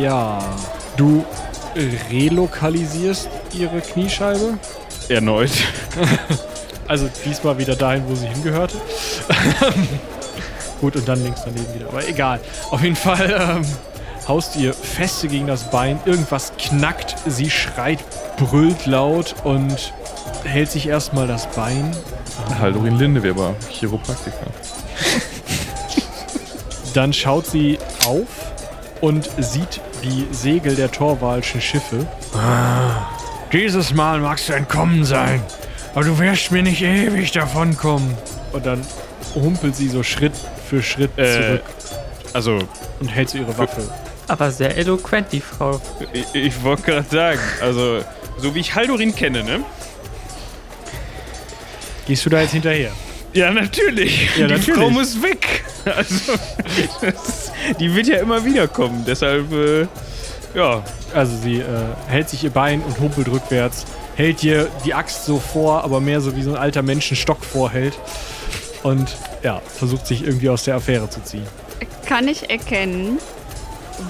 S3: Ja. Du relokalisierst ihre Kniescheibe.
S2: Erneut.
S3: Also diesmal wieder dahin, wo sie hingehörte. Gut, und dann links daneben wieder. Aber egal. Auf jeden Fall ähm, haust ihr feste gegen das Bein. Irgendwas knackt. Sie schreit, brüllt laut und hält sich erstmal das Bein.
S7: Haldorin Lindeweber, Chiropraktiker.
S3: Dann schaut sie auf und sieht die Segel der Torwalschen Schiffe. Dieses Mal magst du entkommen sein, aber du wirst mir nicht ewig davonkommen. Und dann humpelt sie so Schritt für Schritt
S2: Äh,
S3: zurück
S2: Also,
S3: und hält so ihre Waffe.
S5: Aber sehr eloquent, die Frau.
S2: ich, ich wollte gerade sagen, also, so wie ich Haldorin kenne, ne?
S3: Gehst du da jetzt hinterher?
S2: Ja, natürlich.
S3: Ja,
S2: die
S3: natürlich.
S2: Frau muss weg. Also, das, die wird ja immer wieder kommen. Deshalb, äh, ja.
S3: Also sie äh, hält sich ihr Bein und humpelt rückwärts, hält ihr die Axt so vor, aber mehr so wie so ein alter Mensch einen Stock vorhält. Und ja, versucht sich irgendwie aus der Affäre zu ziehen.
S8: Kann ich erkennen,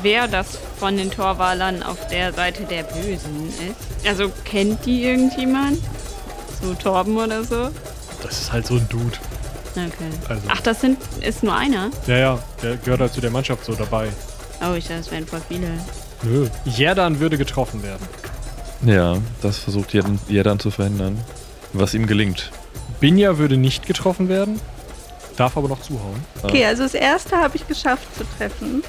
S8: wer das von den Torwalern auf der Seite der Bösen ist? Also kennt die irgendjemand? So Torben oder so?
S3: Das ist halt so ein Dude.
S8: Okay.
S3: Also.
S8: Ach, das sind, ist nur einer?
S3: Ja, ja, der gehört halt zu der Mannschaft so dabei.
S8: Oh, ich dachte, es wären voll viele.
S3: Nö. Jerdan würde getroffen werden.
S7: Ja, das versucht Jedan, Jedan zu verhindern. Was ihm gelingt.
S3: Binja würde nicht getroffen werden, darf aber noch zuhauen.
S4: Okay, also das erste habe ich geschafft zu treffen.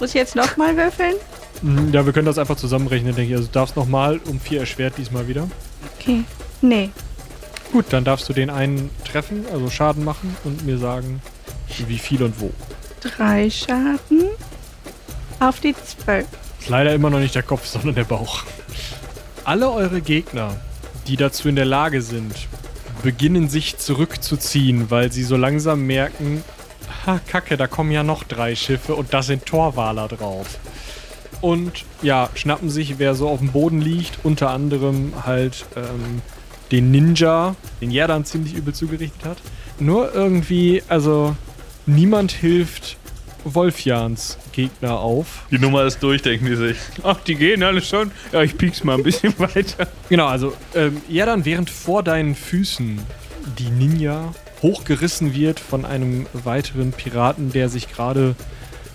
S4: Muss ich jetzt nochmal würfeln?
S3: Mhm, Ja, wir können das einfach zusammenrechnen, denke ich. Also du darfst nochmal um vier erschwert diesmal wieder.
S4: Okay. Nee.
S3: Gut, dann darfst du den einen treffen, also Schaden machen und mir sagen, wie viel und wo.
S4: Drei Schaden auf die zwölf.
S3: Ist leider immer noch nicht der Kopf, sondern der Bauch. Alle eure Gegner, die dazu in der Lage sind, beginnen sich zurückzuziehen, weil sie so langsam merken, ha, kacke, da kommen ja noch drei Schiffe und da sind Torwaler drauf. Und ja, schnappen sich, wer so auf dem Boden liegt, unter anderem halt ähm, den Ninja, den Jerdan ziemlich übel zugerichtet hat. Nur irgendwie, also niemand hilft Wolfjans Gegner auf.
S7: Die Nummer ist durch, denken die sich.
S2: Ach, die gehen alle schon. Ja, ich piek's mal ein bisschen weiter.
S3: Genau, also ähm, ja dann während vor deinen Füßen die Ninja hochgerissen wird von einem weiteren Piraten, der sich gerade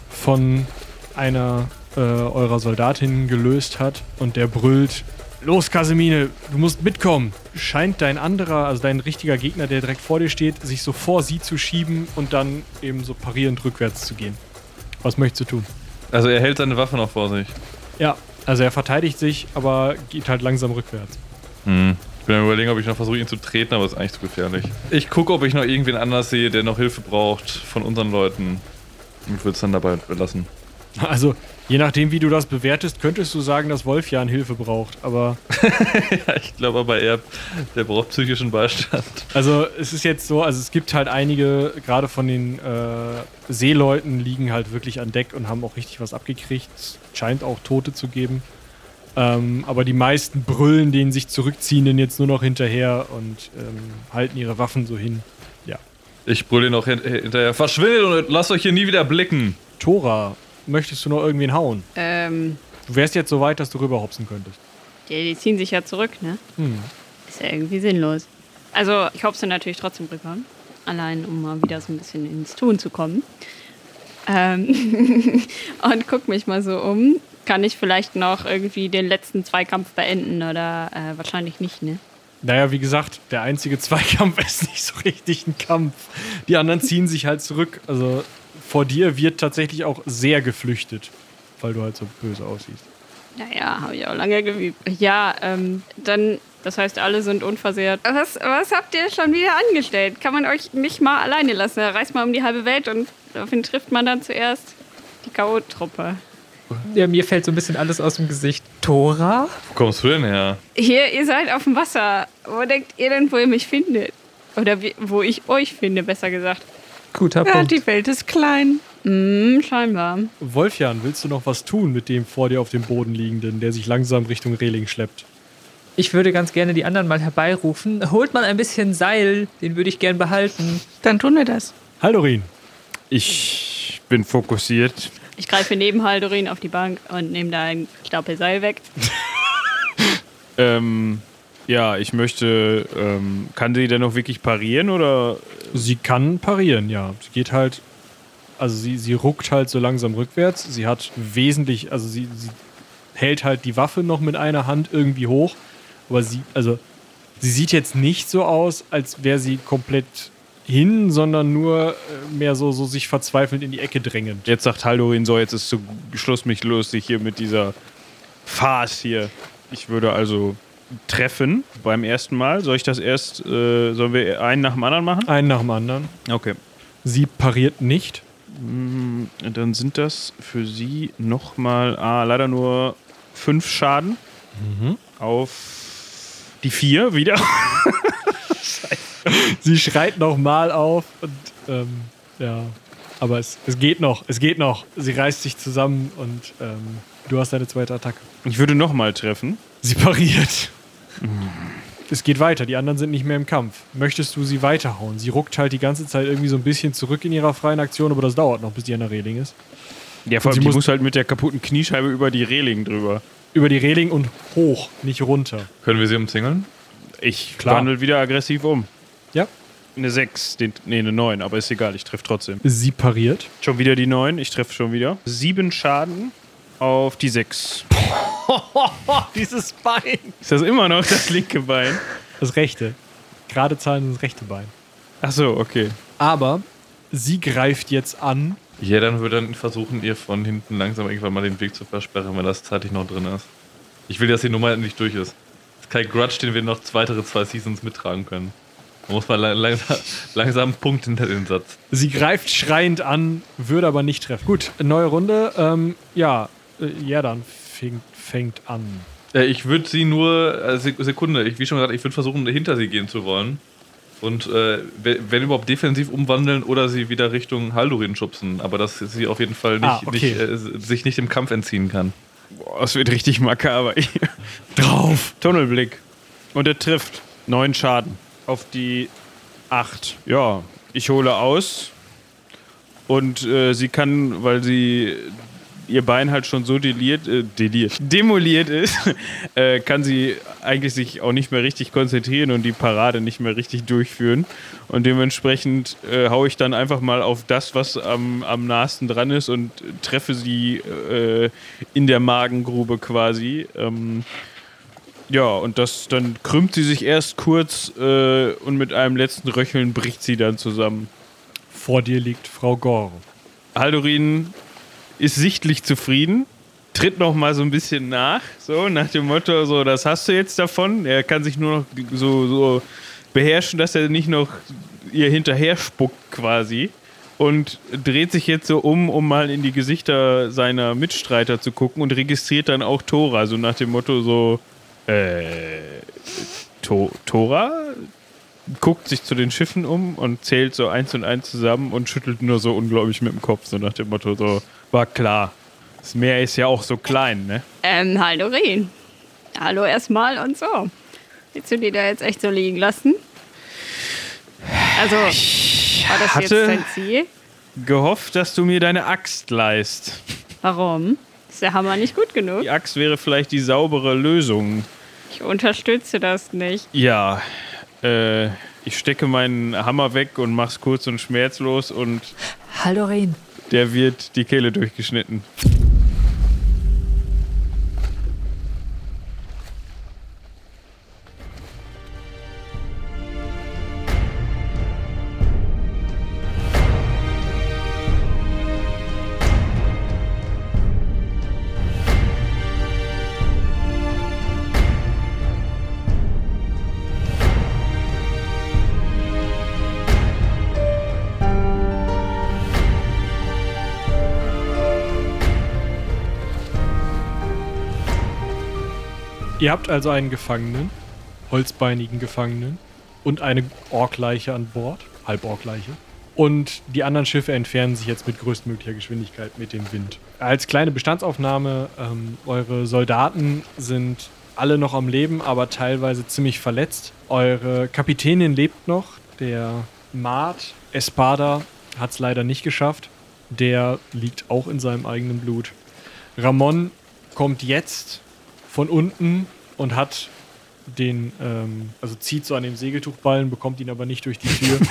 S3: von einer äh, eurer Soldatinnen gelöst hat und der brüllt, Los, Kasemine, du musst mitkommen. Scheint dein anderer, also dein richtiger Gegner, der direkt vor dir steht, sich so vor sie zu schieben und dann eben so parierend rückwärts zu gehen. Was möchtest du tun?
S7: Also er hält seine Waffe noch vor sich.
S3: Ja, also er verteidigt sich, aber geht halt langsam rückwärts.
S7: Hm. Ich bin am überlegen, ob ich noch versuche, ihn zu treten, aber ist eigentlich zu gefährlich. Ich gucke, ob ich noch irgendwen anders sehe, der noch Hilfe braucht von unseren Leuten. Und würde es dann dabei belassen.
S3: Also, je nachdem, wie du das bewertest, könntest du sagen, dass Wolfjan Hilfe braucht. Aber,
S7: ja, ich glaube aber er, der braucht psychischen Beistand.
S3: also, es ist jetzt so, also es gibt halt einige, gerade von den äh, Seeleuten, liegen halt wirklich an Deck und haben auch richtig was abgekriegt. Es scheint auch Tote zu geben. Ähm, aber die meisten brüllen den sich zurückziehenden jetzt nur noch hinterher und ähm, halten ihre Waffen so hin. Ja.
S7: Ich brülle noch hin hinterher. Verschwindet und lasst euch hier nie wieder blicken.
S3: Tora, möchtest du noch irgendwen hauen?
S8: Ähm,
S3: Du wärst jetzt so weit, dass du rüberhopsen könntest.
S8: die, die ziehen sich ja zurück, ne?
S3: Hm.
S8: Ist ja irgendwie sinnlos. Also, ich hoffe natürlich trotzdem rüber. Allein, um mal wieder so ein bisschen ins Tun zu kommen. Ähm und guck mich mal so um. Kann ich vielleicht noch irgendwie den letzten Zweikampf beenden oder äh, wahrscheinlich nicht, ne?
S3: Naja, wie gesagt, der einzige Zweikampf ist nicht so richtig ein Kampf. Die anderen ziehen sich halt zurück. Also vor dir wird tatsächlich auch sehr geflüchtet, weil du halt so böse aussiehst.
S8: Naja, habe ich auch lange geübt. Ja, ähm, dann, das heißt, alle sind unversehrt. Was, was habt ihr schon wieder angestellt? Kann man euch nicht mal alleine lassen? Da reist man um die halbe Welt und auf wen trifft man dann zuerst? Die K.O.-Truppe.
S5: Ja, mir fällt so ein bisschen alles aus dem Gesicht. Tora?
S7: Wo kommst du denn her?
S8: Hier, ihr seid auf dem Wasser. Wo denkt ihr denn, wo ihr mich findet? Oder wie, wo ich euch finde, besser gesagt.
S5: Guter
S4: Ja,
S5: Punkt.
S4: die Welt ist klein.
S8: Hm, scheinbar.
S3: Wolfjan, willst du noch was tun mit dem vor dir auf dem Boden liegenden, der sich langsam Richtung Reling schleppt?
S5: Ich würde ganz gerne die anderen mal herbeirufen. Holt mal ein bisschen Seil, den würde ich gern behalten.
S4: Dann tun wir das.
S3: Haldorin,
S2: Ich bin fokussiert.
S8: Ich greife neben Haldorin auf die Bank und nehme da ein Stapel Seil weg.
S2: Ähm, ja, ich möchte. Ähm, kann sie denn noch wirklich parieren oder?
S3: sie kann parieren, ja. Sie geht halt, also sie, sie ruckt halt so langsam rückwärts. Sie hat wesentlich, also sie, sie hält halt die Waffe noch mit einer Hand irgendwie hoch. Aber sie, also sie sieht jetzt nicht so aus, als wäre sie komplett hin, sondern nur äh, mehr so, so sich verzweifelnd in die Ecke drängend.
S2: Jetzt sagt Haldorin so, jetzt ist zu Schluss mich lustig hier mit dieser Farce hier. Ich würde also treffen beim ersten Mal. Soll ich das erst, äh, sollen wir einen nach dem anderen machen?
S3: Einen nach dem anderen.
S2: Okay.
S3: Sie pariert nicht.
S2: Mm, Dann sind das für sie nochmal, ah, leider nur fünf Schaden auf die vier wieder.
S3: Sie schreit nochmal auf und ähm, ja. Aber es, es geht noch, es geht noch. Sie reißt sich zusammen und ähm, du hast deine zweite Attacke.
S2: Ich würde nochmal treffen.
S3: Sie pariert. Es geht weiter, die anderen sind nicht mehr im Kampf. Möchtest du sie weiterhauen? Sie ruckt halt die ganze Zeit irgendwie so ein bisschen zurück in ihrer freien Aktion, aber das dauert noch, bis die an der Reling ist.
S2: Ja, vor
S3: sie
S2: allem, die
S3: muss-
S2: muss halt mit der kaputten Kniescheibe über die Reling drüber.
S3: Über die Reling und hoch, nicht runter.
S7: Können wir sie umzingeln?
S2: Ich
S3: Klar.
S2: wandel wieder aggressiv um.
S3: Ja.
S2: Eine 6, den, nee, eine 9, aber ist egal, ich treffe trotzdem.
S3: Sie pariert.
S2: Schon wieder die 9, ich treffe schon wieder. Sieben Schaden auf die 6.
S3: Dieses Bein.
S2: Ist das immer noch das linke Bein?
S3: Das rechte. Gerade Zahlen sind das rechte Bein.
S2: Ach so, okay.
S3: Aber sie greift jetzt an.
S7: Ja, dann würde dann versuchen, ihr von hinten langsam irgendwann mal den Weg zu versperren, wenn das zeitlich noch drin ist. Ich will, dass die Nummer nicht durch ist. Das ist kein Grudge, den wir noch weitere zwei Seasons mittragen können. Man muss lang, langsam, langsam einen Punkt hinter den Satz.
S3: Sie greift schreiend an, würde aber nicht treffen. Gut, neue Runde. Ähm, ja, äh, ja, dann fängt, fängt an.
S7: Äh, ich würde sie nur, äh, Sek- Sekunde, ich, wie schon gesagt, ich würde versuchen, hinter sie gehen zu wollen. Und äh, we- wenn überhaupt defensiv umwandeln oder sie wieder Richtung Haldorin schubsen. Aber dass sie auf jeden Fall nicht,
S3: Ah, okay.
S7: nicht, äh, sich nicht dem Kampf entziehen kann.
S2: Boah, das wird richtig makaber.
S3: Drauf!
S2: Tunnelblick. Und er trifft. Neun Schaden auf die 8. Ja, ich hole aus. Und äh, sie kann, weil sie ihr Bein halt schon so deliert, äh, deliert, demoliert ist, äh, kann sie eigentlich sich auch nicht mehr richtig konzentrieren und die Parade nicht mehr richtig durchführen. Und dementsprechend äh, haue ich dann einfach mal auf das, was am, am nahesten dran ist und treffe sie äh, in der Magengrube quasi. Ähm, ja, und das dann krümmt sie sich erst kurz äh, und mit einem letzten Röcheln bricht sie dann zusammen.
S3: Vor dir liegt Frau Gore.
S2: Haldorin ist sichtlich zufrieden, tritt noch mal so ein bisschen nach, so nach dem Motto, so das hast du jetzt davon. Er kann sich nur noch so, so beherrschen, dass er nicht noch ihr hinterher spuckt quasi und dreht sich jetzt so um, um mal in die Gesichter seiner Mitstreiter zu gucken und registriert dann auch Tora, so nach dem Motto so äh, to Tora guckt sich zu den Schiffen um und zählt so eins und eins zusammen und schüttelt nur so unglaublich mit dem Kopf, so nach dem Motto, so, war klar. Das Meer ist ja auch so klein, ne?
S8: Ähm, Haldorin. Hallo erstmal und so. Willst du die da jetzt echt so liegen lassen? Also, war das jetzt
S2: hatte-
S8: dein Ziel?
S2: Gehofft, dass du mir deine Axt leist.
S8: Warum? Ist der Hammer nicht gut genug?
S2: Die Axt wäre vielleicht die saubere Lösung.
S8: Ich unterstütze das nicht.
S2: Ja, äh, ich stecke meinen Hammer weg und mach's kurz und schmerzlos und
S5: Haldorin.
S2: der wird die Kehle durchgeschnitten.
S3: Ihr habt also einen Gefangenen, holzbeinigen Gefangenen und eine Orkleiche an Bord, Halborkleiche. Und die anderen Schiffe entfernen sich jetzt mit größtmöglicher Geschwindigkeit mit dem Wind. Als kleine Bestandsaufnahme, ähm, eure Soldaten sind alle noch am Leben, aber teilweise ziemlich verletzt. Eure Kapitänin lebt noch. Der Mart Espada hat es leider nicht geschafft. Der liegt auch in seinem eigenen Blut. Ramon kommt jetzt von unten und hat den, ähm, also zieht so an dem Segeltuchballen, bekommt ihn aber nicht durch die Tür.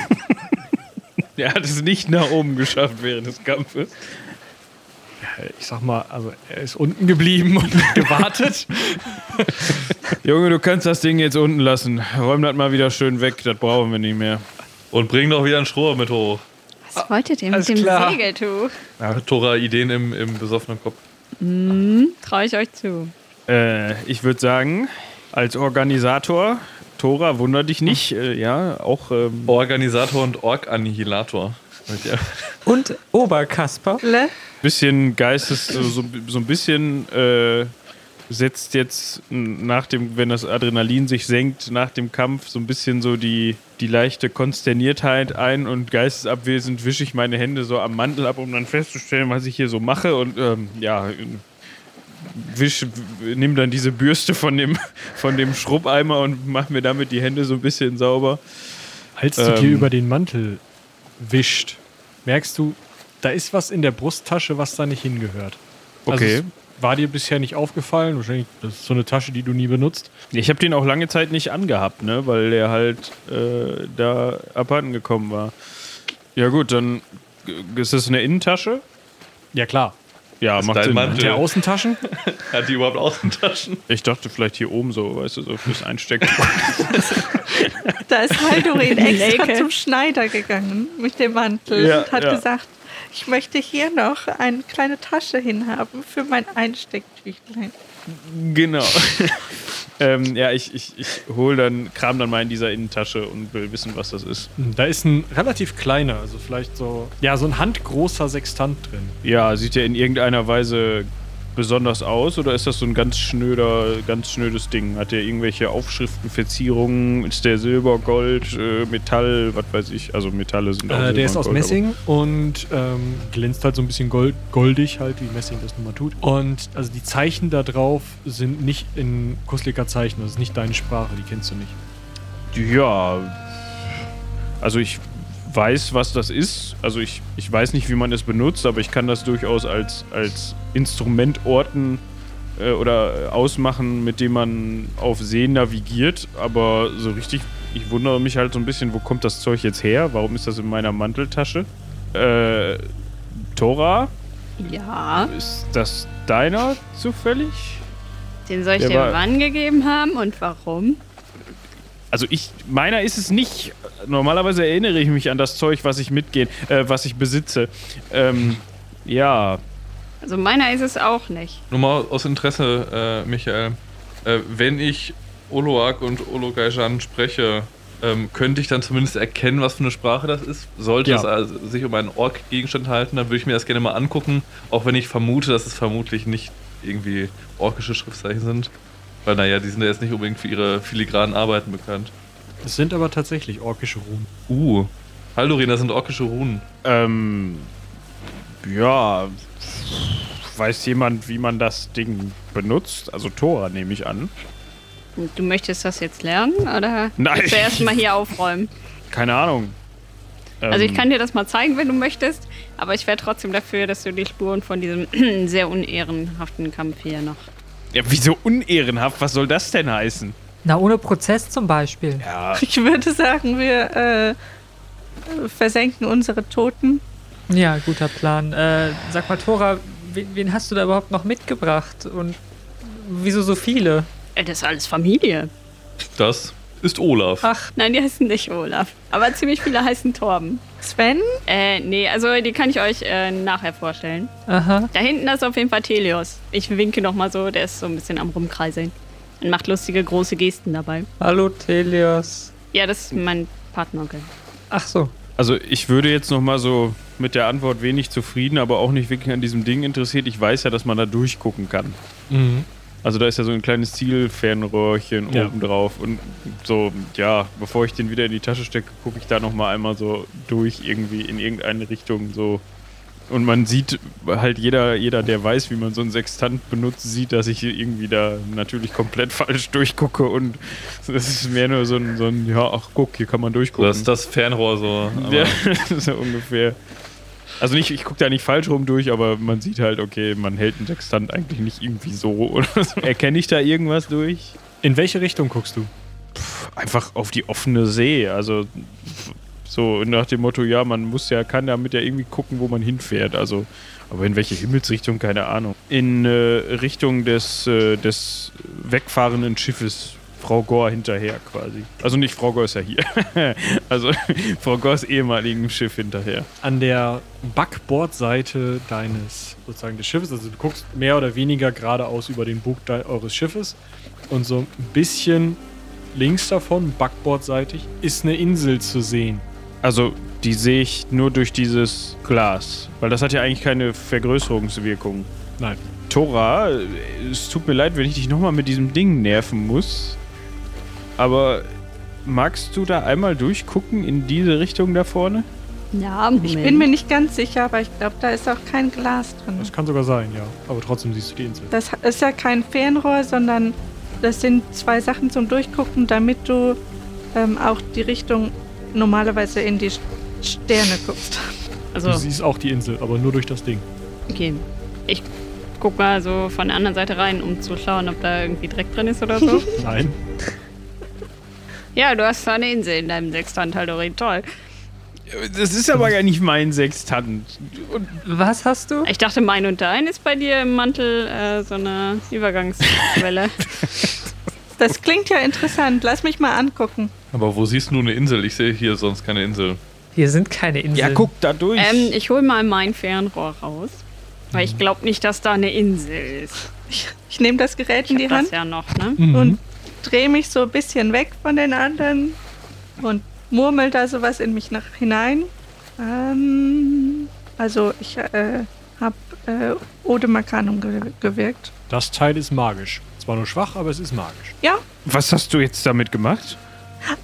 S2: Er hat es nicht nach oben geschafft während des Kampfes.
S3: ich sag mal, also er ist unten geblieben und hat gewartet.
S2: Junge, du kannst das Ding jetzt unten lassen. Räum das mal wieder schön weg, das brauchen wir nicht mehr.
S7: Und bring doch wieder einen Stroh mit hoch.
S8: Was wolltet ihr mit dem
S3: klar.
S8: Segeltuch?
S7: Ja, Tora, Ideen im, im besoffenen Kopf.
S8: Traue ich euch zu.
S2: Äh, ich würde sagen, als Organisator, Tora, wunder dich nicht, äh, ja, auch ähm,
S7: Organisator und Ork-Annihilator. Ja.
S5: Und Oberkasper.
S2: Bisschen Geistes, so, so, so ein bisschen äh, setzt jetzt nach dem, wenn das Adrenalin sich senkt, nach dem Kampf so ein bisschen so die, die leichte Konsterniertheit ein und geistesabwesend wische ich meine Hände so am Mantel ab, um dann festzustellen, was ich hier so mache und ähm, ja, wisch, nimm dann diese Bürste von dem, von dem Schrubbeimer und mach mir damit die Hände so ein bisschen sauber.
S3: Als du dir
S2: Ähm.
S3: über den Mantel wischt, merkst du, da ist was in der Brusttasche, was da nicht hingehört. Also
S2: Okay.
S3: es war dir bisher nicht aufgefallen? Wahrscheinlich, das ist so eine Tasche, die du nie benutzt.
S2: Ich habe den auch lange Zeit nicht angehabt, ne, weil der halt äh, da abhanden gekommen war. Ja gut, dann ist das eine Innentasche?
S3: Ja, klar.
S2: Ja,
S7: ist
S2: macht Sinn.
S7: Mantel.
S3: Der Außentaschen?
S7: Hat die überhaupt Außentaschen?
S2: Ich dachte vielleicht hier oben so, weißt du, so fürs Einstecken.
S4: Da ist Haldorin extra zum Schneider gegangen mit dem Mantel
S2: Ja,
S4: und hat
S2: ja.
S4: gesagt, ich möchte hier noch eine kleine Tasche hinhaben für mein Einstecktüchlein.
S2: Genau. ähm, ja, ich, ich, ich hol dann, kram dann mal in dieser Innentasche und will wissen, was das ist.
S3: Da ist ein relativ kleiner, also vielleicht so, ja, so ein handgroßer Sextant drin.
S2: Ja, sieht der in irgendeiner Weise besonders aus oder ist das so ein ganz schnöder, ganz schnödes Ding? Hat der irgendwelche Aufschriften, Verzierungen? Ist der Silber, Gold, äh, Metall, was weiß ich? Also Metalle sind auch
S3: Äh, der ist aus
S2: Gold,
S3: Messing und ähm, glänzt halt so ein bisschen gold, goldig halt, wie Messing das nun mal tut. Und also die Zeichen da drauf sind nicht in Kuslika Zeichen, das ist nicht deine Sprache, die kennst du nicht.
S2: Ja, also ich weiß, was das ist. Also ich, ich weiß nicht, wie man es benutzt, aber ich kann das durchaus als, als Instrument orten äh, oder ausmachen, mit dem man auf See navigiert. Aber so richtig, ich wundere mich halt so ein bisschen, wo kommt das Zeug jetzt her? Warum ist das in meiner Manteltasche? Äh, Tora,
S8: Ja,
S2: ist das deiner zufällig?
S8: den soll ich
S2: Der
S8: dem Mann gegeben haben und warum?
S2: Also ich, meiner ist es nicht. Normalerweise erinnere ich mich an das Zeug, was ich mitgehe, äh, was ich besitze. Ähm, ja,
S8: Also meiner ist es auch nicht.
S7: Nur mal aus Interesse, äh, Michael. Äh, wenn ich Oloak und Ologaijan spreche, ähm, könnte ich dann zumindest erkennen, was für eine Sprache das ist? Sollte
S3: Ja.
S7: es also sich um einen Ork-Gegenstand halten, dann würde ich mir das gerne mal angucken, auch wenn ich vermute, dass es vermutlich nicht irgendwie orkische Schriftzeichen sind. Weil, naja, die sind ja jetzt nicht unbedingt für ihre filigranen Arbeiten bekannt.
S3: Das sind aber tatsächlich orkische Runen.
S7: Uh. Haldorin, das sind orkische Runen.
S2: ähm, ja, weiß jemand, wie man das Ding benutzt? Also Tora nehme ich an.
S8: Du möchtest das jetzt lernen oder
S2: Nein.
S8: willst du erstmal hier aufräumen?
S2: Keine Ahnung.
S8: Also ich
S2: Ähm,
S8: kann dir das mal zeigen, wenn du möchtest, aber ich wäre trotzdem dafür, dass du die Spuren von diesem sehr unehrenhaften Kampf hier noch.
S2: Ja, wieso unehrenhaft? Was soll das denn heißen?
S5: Na, ohne Prozess zum Beispiel.
S2: Ja,
S4: Ich würde sagen, wir äh, versenken unsere Toten.
S5: Ja, guter Plan. Äh, sag mal, Tora, wen, wen hast du da überhaupt noch mitgebracht? Und wieso so viele?
S8: Das ist alles Familie.
S7: Das ist Olaf.
S5: Ach,
S8: Nein, die heißen nicht Olaf. Aber ziemlich viele heißen Torben.
S4: Sven?
S8: Äh, nee, also die kann ich euch äh, nachher vorstellen.
S5: aha.
S8: Da hinten ist auf jeden Fall Telios. Ich winke nochmal so, der ist so ein bisschen am Rumkreiseln. Und macht lustige große Gesten dabei.
S5: Hallo, Telios.
S8: Ja, das ist mein Partneronkel.
S5: Ach so.
S2: also ich würde jetzt noch mal so mit der Antwort wenig zufrieden, aber auch nicht wirklich an diesem Ding interessiert. Ich weiß ja, dass man da durchgucken kann.
S3: Mhm.
S2: Also da ist ja so ein kleines Zielfernrohrchen
S3: Ja.
S2: oben drauf und so, ja, bevor ich den wieder in die Tasche stecke, gucke ich da noch mal einmal so durch irgendwie in irgendeine Richtung so und man sieht halt jeder, jeder, der weiß, wie man so einen Sextant benutzt, sieht, dass ich irgendwie da natürlich komplett falsch durchgucke und das ist mehr nur so ein, so ein ja, ach guck, hier kann man durchgucken.
S7: Das ist das Fernrohr so. aber-
S2: Ja, so ungefähr. Also nicht, ich gucke da nicht falsch rum durch, aber man sieht halt, okay, man hält einen Sextant eigentlich nicht irgendwie so oder so. Erkenne ich da irgendwas durch?
S3: In welche Richtung guckst du?
S2: Einfach auf die offene See. Also so nach dem Motto, ja, man muss ja, kann damit ja irgendwie gucken, wo man hinfährt. Also, aber in welche Himmelsrichtung, keine Ahnung. In äh, Richtung des, äh, des wegfahrenden Schiffes. Frau Gore hinterher quasi. Also nicht Frau Gore ist ja hier. also Frau Gores ehemaligen Schiff hinterher.
S3: An der Backbordseite deines sozusagen des Schiffes, also du guckst mehr oder weniger geradeaus über den Bug eures Schiffes und so ein bisschen links davon, backbordseitig, ist eine Insel zu sehen.
S2: Also, die sehe ich nur durch dieses Glas. Weil das hat ja eigentlich keine Vergrößerungswirkung.
S3: Nein.
S2: Tora, es tut mir leid, wenn ich dich nochmal mit diesem Ding nerven muss. Aber magst du da einmal durchgucken in diese Richtung da vorne?
S8: Ja, Moment.
S4: Ich bin mir nicht ganz sicher, aber ich glaube, da ist auch kein Glas drin.
S3: Das kann sogar sein, ja. Aber trotzdem siehst du die Insel.
S4: Das ist ja kein Fernrohr, sondern das sind zwei Sachen zum Durchgucken, damit du ähm, auch die Richtung normalerweise in die St- Sterne guckst.
S8: Also,
S3: Du siehst auch die Insel, aber nur durch das Ding.
S8: okay. Ich guck mal so von der anderen Seite rein, um zu schauen, ob da irgendwie Dreck drin ist oder so.
S3: Nein.
S8: Ja, du hast da eine Insel in deinem Sextant, Haldorin. Toll.
S2: Das ist aber ja nicht mein Sextant. Und
S5: Was hast du?
S8: Ich dachte, mein und dein ist bei dir im Mantel äh, so eine Übergangswelle.
S4: Das klingt ja interessant. Lass mich mal angucken.
S7: Aber wo siehst du nur eine Insel? Ich sehe hier sonst keine Insel.
S5: Hier sind keine Inseln.
S2: ja, guck da durch.
S8: ähm, ich hol mal mein Fernrohr raus. Weil ich glaube nicht, dass da eine Insel ist.
S4: Ich nehme das Gerät in
S8: Ich
S4: die
S8: hab
S4: Hand
S8: das ja noch, ne?
S3: Mhm.
S4: und drehe mich so ein bisschen weg von den anderen und murmel da sowas in mich nach hinein. Ähm, also ich äh, habe äh, Ode Macanum ge gewirkt.
S3: Das Teil ist magisch. Zwar nur schwach, aber es ist magisch.
S4: Ja,
S2: Was hast du jetzt damit gemacht?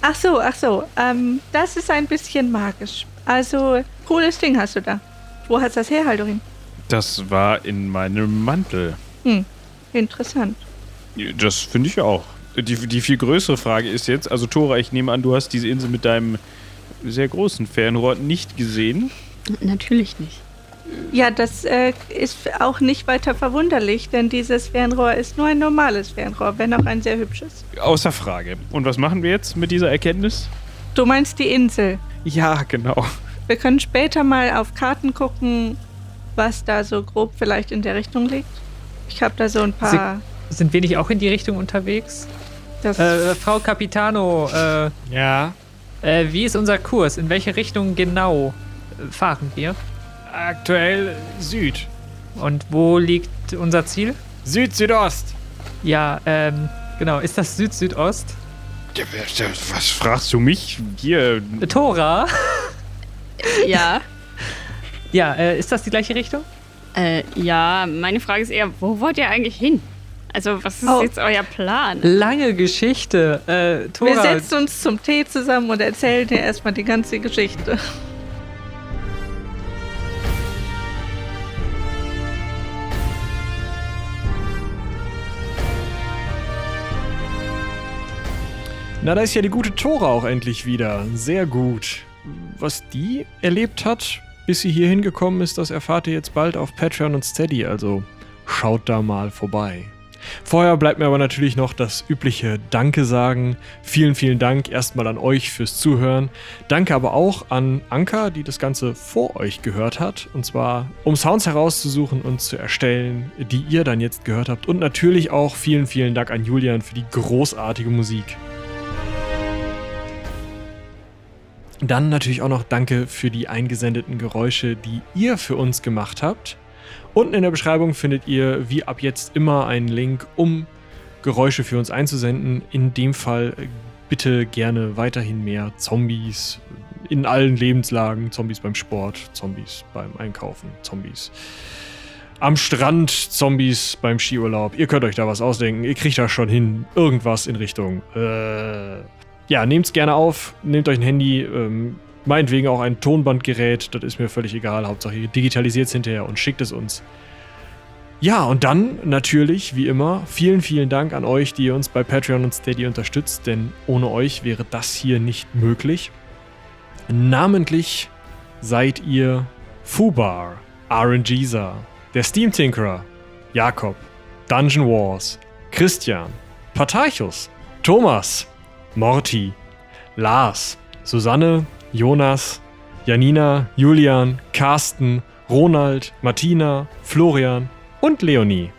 S4: ach so, ach so. Ähm, das ist ein bisschen magisch. Also, cooles Ding hast du da. Wo hast du das her, Haldorin?
S2: Das war in meinem Mantel.
S4: Hm, interessant.
S2: Das finde ich auch. Die, die viel größere Frage ist jetzt, also Tora, ich nehme an, du hast diese Insel mit deinem sehr großen Fernrohr nicht gesehen.
S8: Natürlich nicht.
S4: Ja, das äh, ist auch nicht weiter verwunderlich, denn dieses Fernrohr ist nur ein normales Fernrohr, wenn auch ein sehr hübsches.
S2: Außer Frage. Und was machen wir jetzt mit dieser Erkenntnis?
S4: Du meinst die Insel.
S2: Ja, genau.
S4: Wir können später mal auf Karten gucken, was da so grob vielleicht in der Richtung liegt. Ich habe da so ein paar.
S5: Sind wir nicht auch in die Richtung unterwegs?
S4: Das,
S5: Äh, Frau Capitano, äh,
S3: Ja.
S5: äh, wie ist unser Kurs? In welche Richtung genau äh, fahren wir?
S3: Aktuell Süd.
S5: Und wo liegt unser Ziel?
S3: Süd-Südost.
S5: Ja, ähm, genau. Ist das Süd-Südost?
S2: Was fragst du mich? Hier,
S5: Äh, Tora?
S8: Ja.
S5: Ja, äh, ist das die gleiche Richtung?
S8: äh, ja, meine Frage ist eher, wo wollt ihr eigentlich hin? Also, was ist
S4: oh.
S8: jetzt euer Plan?
S5: Lange Geschichte. Äh, Tora.
S4: Wir setzen uns zum Tee zusammen und erzählen dir erstmal die ganze Geschichte.
S3: Na, da ist ja die gute Tora auch endlich wieder. Sehr gut. Was die erlebt hat, bis sie hier hingekommen ist, das erfahrt ihr jetzt bald auf Patreon und Steady, also schaut da mal vorbei. Vorher bleibt mir aber natürlich noch das übliche Danke sagen. Vielen, vielen Dank erstmal an euch fürs Zuhören. Danke aber auch an Anka, die das Ganze vor euch gehört hat. Und zwar, um Sounds herauszusuchen und zu erstellen, die ihr dann jetzt gehört habt. Und natürlich auch vielen, vielen Dank an Julian für die großartige Musik. Dann natürlich auch noch Danke für die eingesendeten Geräusche, die ihr für uns gemacht habt. Unten in der Beschreibung findet ihr wie ab jetzt immer einen Link, um Geräusche für uns einzusenden. In dem Fall äh, bitte gerne weiterhin mehr Zombies in allen Lebenslagen. Zombies beim Sport, Zombies beim Einkaufen, Zombies am Strand, Zombies beim Skiurlaub. Ihr könnt euch da was ausdenken. Ihr kriegt da schon hin. Irgendwas in Richtung. Äh, ja, nehmt's gerne auf. Nehmt euch ein Handy. Ähm, Meinetwegen auch ein Tonbandgerät, das ist mir völlig egal. Hauptsache ihr digitalisiert es hinterher und schickt es uns. Ja, und dann natürlich, wie immer, vielen, vielen Dank an euch, die ihr uns bei Patreon und Steady unterstützt, denn ohne euch wäre das hier nicht möglich. Namentlich seid ihr Fubar, RNGeser, der Steam Tinkerer, Jakob, Dungeon Wars, Christian, Patarchus, Thomas, Morty, Lars, Susanne, Jonas, Janina, Julian, Carsten, Ronald, Martina, Florian und Leonie.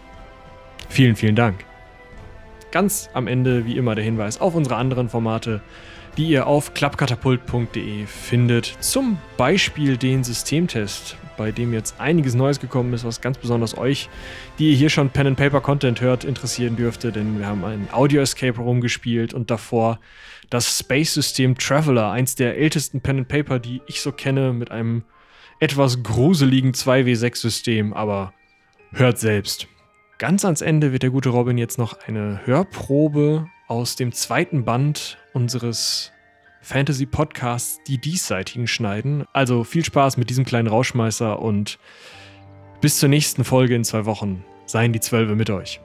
S3: Vielen, vielen Dank. Ganz am Ende, wie immer, der Hinweis auf unsere anderen Formate, die ihr auf klappkatapult.de findet. Zum Beispiel den Systemtest, bei dem jetzt einiges Neues gekommen ist, was ganz besonders euch, die ihr hier schon Pen and Paper Content hört, interessieren dürfte, denn wir haben einen Audio Escape rumgespielt und davor das Space-System Traveler, eins der ältesten Pen and Paper, die ich so kenne, mit einem etwas gruseligen 2W6-System, aber hört selbst. Ganz ans Ende wird der gute Robin jetzt noch eine Hörprobe aus dem zweiten Band unseres Fantasy-Podcasts Die Diesseitigen schneiden. Also viel Spaß mit diesem kleinen Rauschmeißer und bis zur nächsten Folge in zwei Wochen. Seien die Zwölfe mit euch.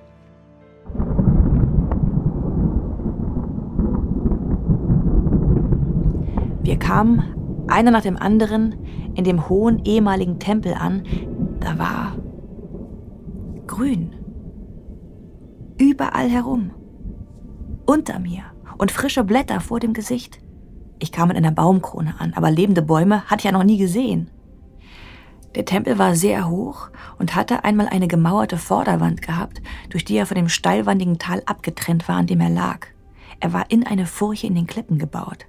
S9: Wir kamen, einer nach dem anderen, in dem hohen ehemaligen Tempel an. Da war grün. Überall herum. Unter mir und frische Blätter vor dem Gesicht. Ich kam in einer Baumkrone an, aber lebende Bäume hatte ich ja noch nie gesehen. Der Tempel war sehr hoch und hatte einmal eine gemauerte Vorderwand gehabt, durch die er von dem steilwandigen Tal abgetrennt war, an dem er lag. Er war in eine Furche in den Klippen gebaut.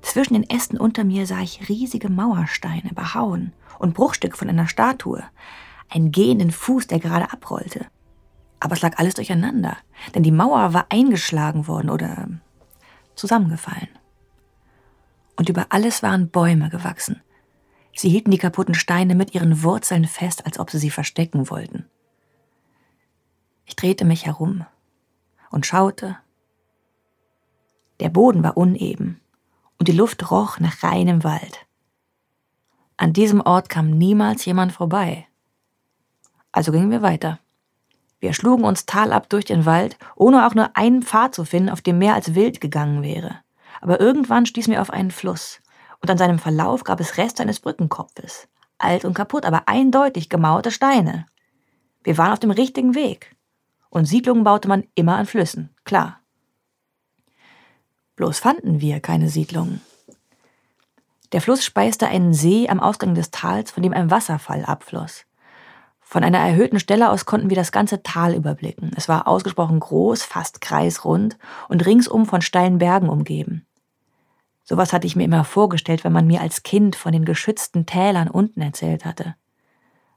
S9: Zwischen den Ästen unter mir sah ich riesige Mauersteine, behauen und Bruchstücke von einer Statue, einen gehenden Fuß, der gerade abrollte. Aber es lag alles durcheinander, denn die Mauer war eingeschlagen worden oder zusammengefallen. Und über alles waren Bäume gewachsen. Sie hielten die kaputten Steine mit ihren Wurzeln fest, als ob sie sie verstecken wollten. Ich drehte mich herum und schaute. Der Boden war uneben und die Luft roch nach reinem Wald. An diesem Ort kam niemals jemand vorbei. Also gingen wir weiter. Wir schlugen uns talab durch den Wald, ohne auch nur einen Pfad zu finden, auf dem mehr als wild gegangen wäre. Aber irgendwann stießen wir auf einen Fluss, und an seinem Verlauf gab es Reste eines Brückenkopfes. Alt und kaputt, aber eindeutig gemauerte Steine. Wir waren auf dem richtigen Weg. Und Siedlungen baute man immer an Flüssen, klar. Bloß fanden wir keine Siedlungen. Der Fluss speiste einen See am Ausgang des Tals, von dem ein Wasserfall abfloss. Von einer erhöhten Stelle aus konnten wir das ganze Tal überblicken. Es war ausgesprochen groß, fast kreisrund und ringsum von steilen Bergen umgeben. Sowas hatte ich mir immer vorgestellt, wenn man mir als Kind von den geschützten Tälern unten erzählt hatte.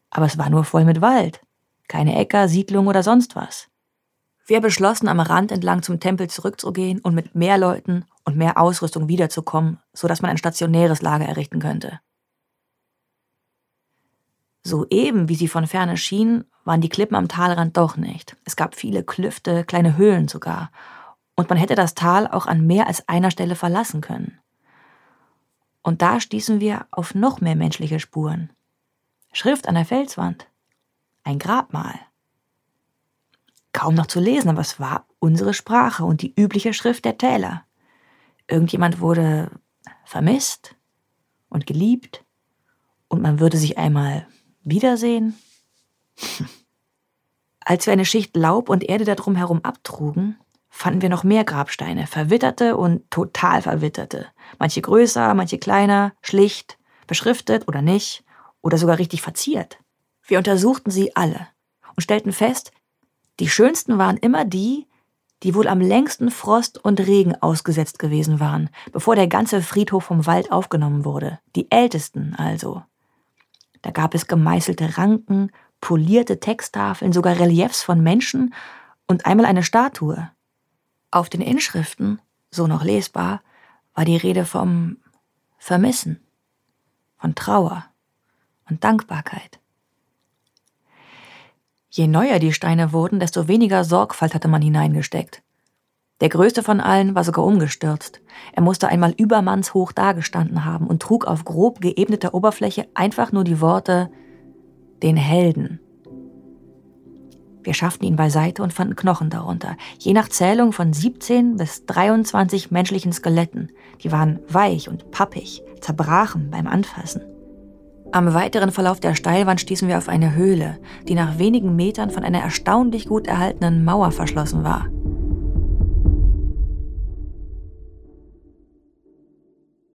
S9: Aber es war nur voll mit Wald. Keine Äcker, Siedlung oder sonst was. Wir beschlossen, am Rand entlang zum Tempel zurückzugehen und mit mehr Leuten und mehr Ausrüstung wiederzukommen, sodass man ein stationäres Lager errichten könnte. So eben, wie sie von ferne schienen, waren die Klippen am Talrand doch nicht. Es gab viele Klüfte, kleine Höhlen sogar, und man hätte das Tal auch an mehr als einer Stelle verlassen können. Und da stießen wir auf noch mehr menschliche Spuren. Schrift an der Felswand. Ein Grabmal kaum noch zu lesen, aber es war unsere Sprache und die übliche Schrift der Täler. Irgendjemand wurde vermisst und geliebt und man würde sich einmal wiedersehen. Als wir eine Schicht Laub und Erde darum herum abtrugen, fanden wir noch mehr Grabsteine, verwitterte und total verwitterte. Manche größer, manche kleiner, schlicht, beschriftet oder nicht, oder sogar richtig verziert. Wir untersuchten sie alle und stellten fest, die schönsten waren immer die, die wohl am längsten Frost und Regen ausgesetzt gewesen waren, bevor der ganze Friedhof vom Wald aufgenommen wurde. Die ältesten also. Da gab es gemeißelte Ranken, polierte Texttafeln, sogar Reliefs von Menschen und einmal eine Statue. Auf den Inschriften, so noch lesbar, war die Rede vom Vermissen, von Trauer und Dankbarkeit. Je neuer die Steine wurden, desto weniger Sorgfalt hatte man hineingesteckt. Der größte von allen war sogar umgestürzt. Er musste einmal übermannshoch dagestanden haben und trug auf grob geebneter Oberfläche einfach nur die Worte den Helden. Wir schafften ihn beiseite und fanden Knochen darunter, je nach Zählung von 17 bis 23 menschlichen Skeletten. Die waren weich und pappig, zerbrachen beim Anfassen. Am weiteren Verlauf der Steilwand stießen wir auf eine Höhle, die nach wenigen Metern von einer erstaunlich gut erhaltenen Mauer verschlossen war.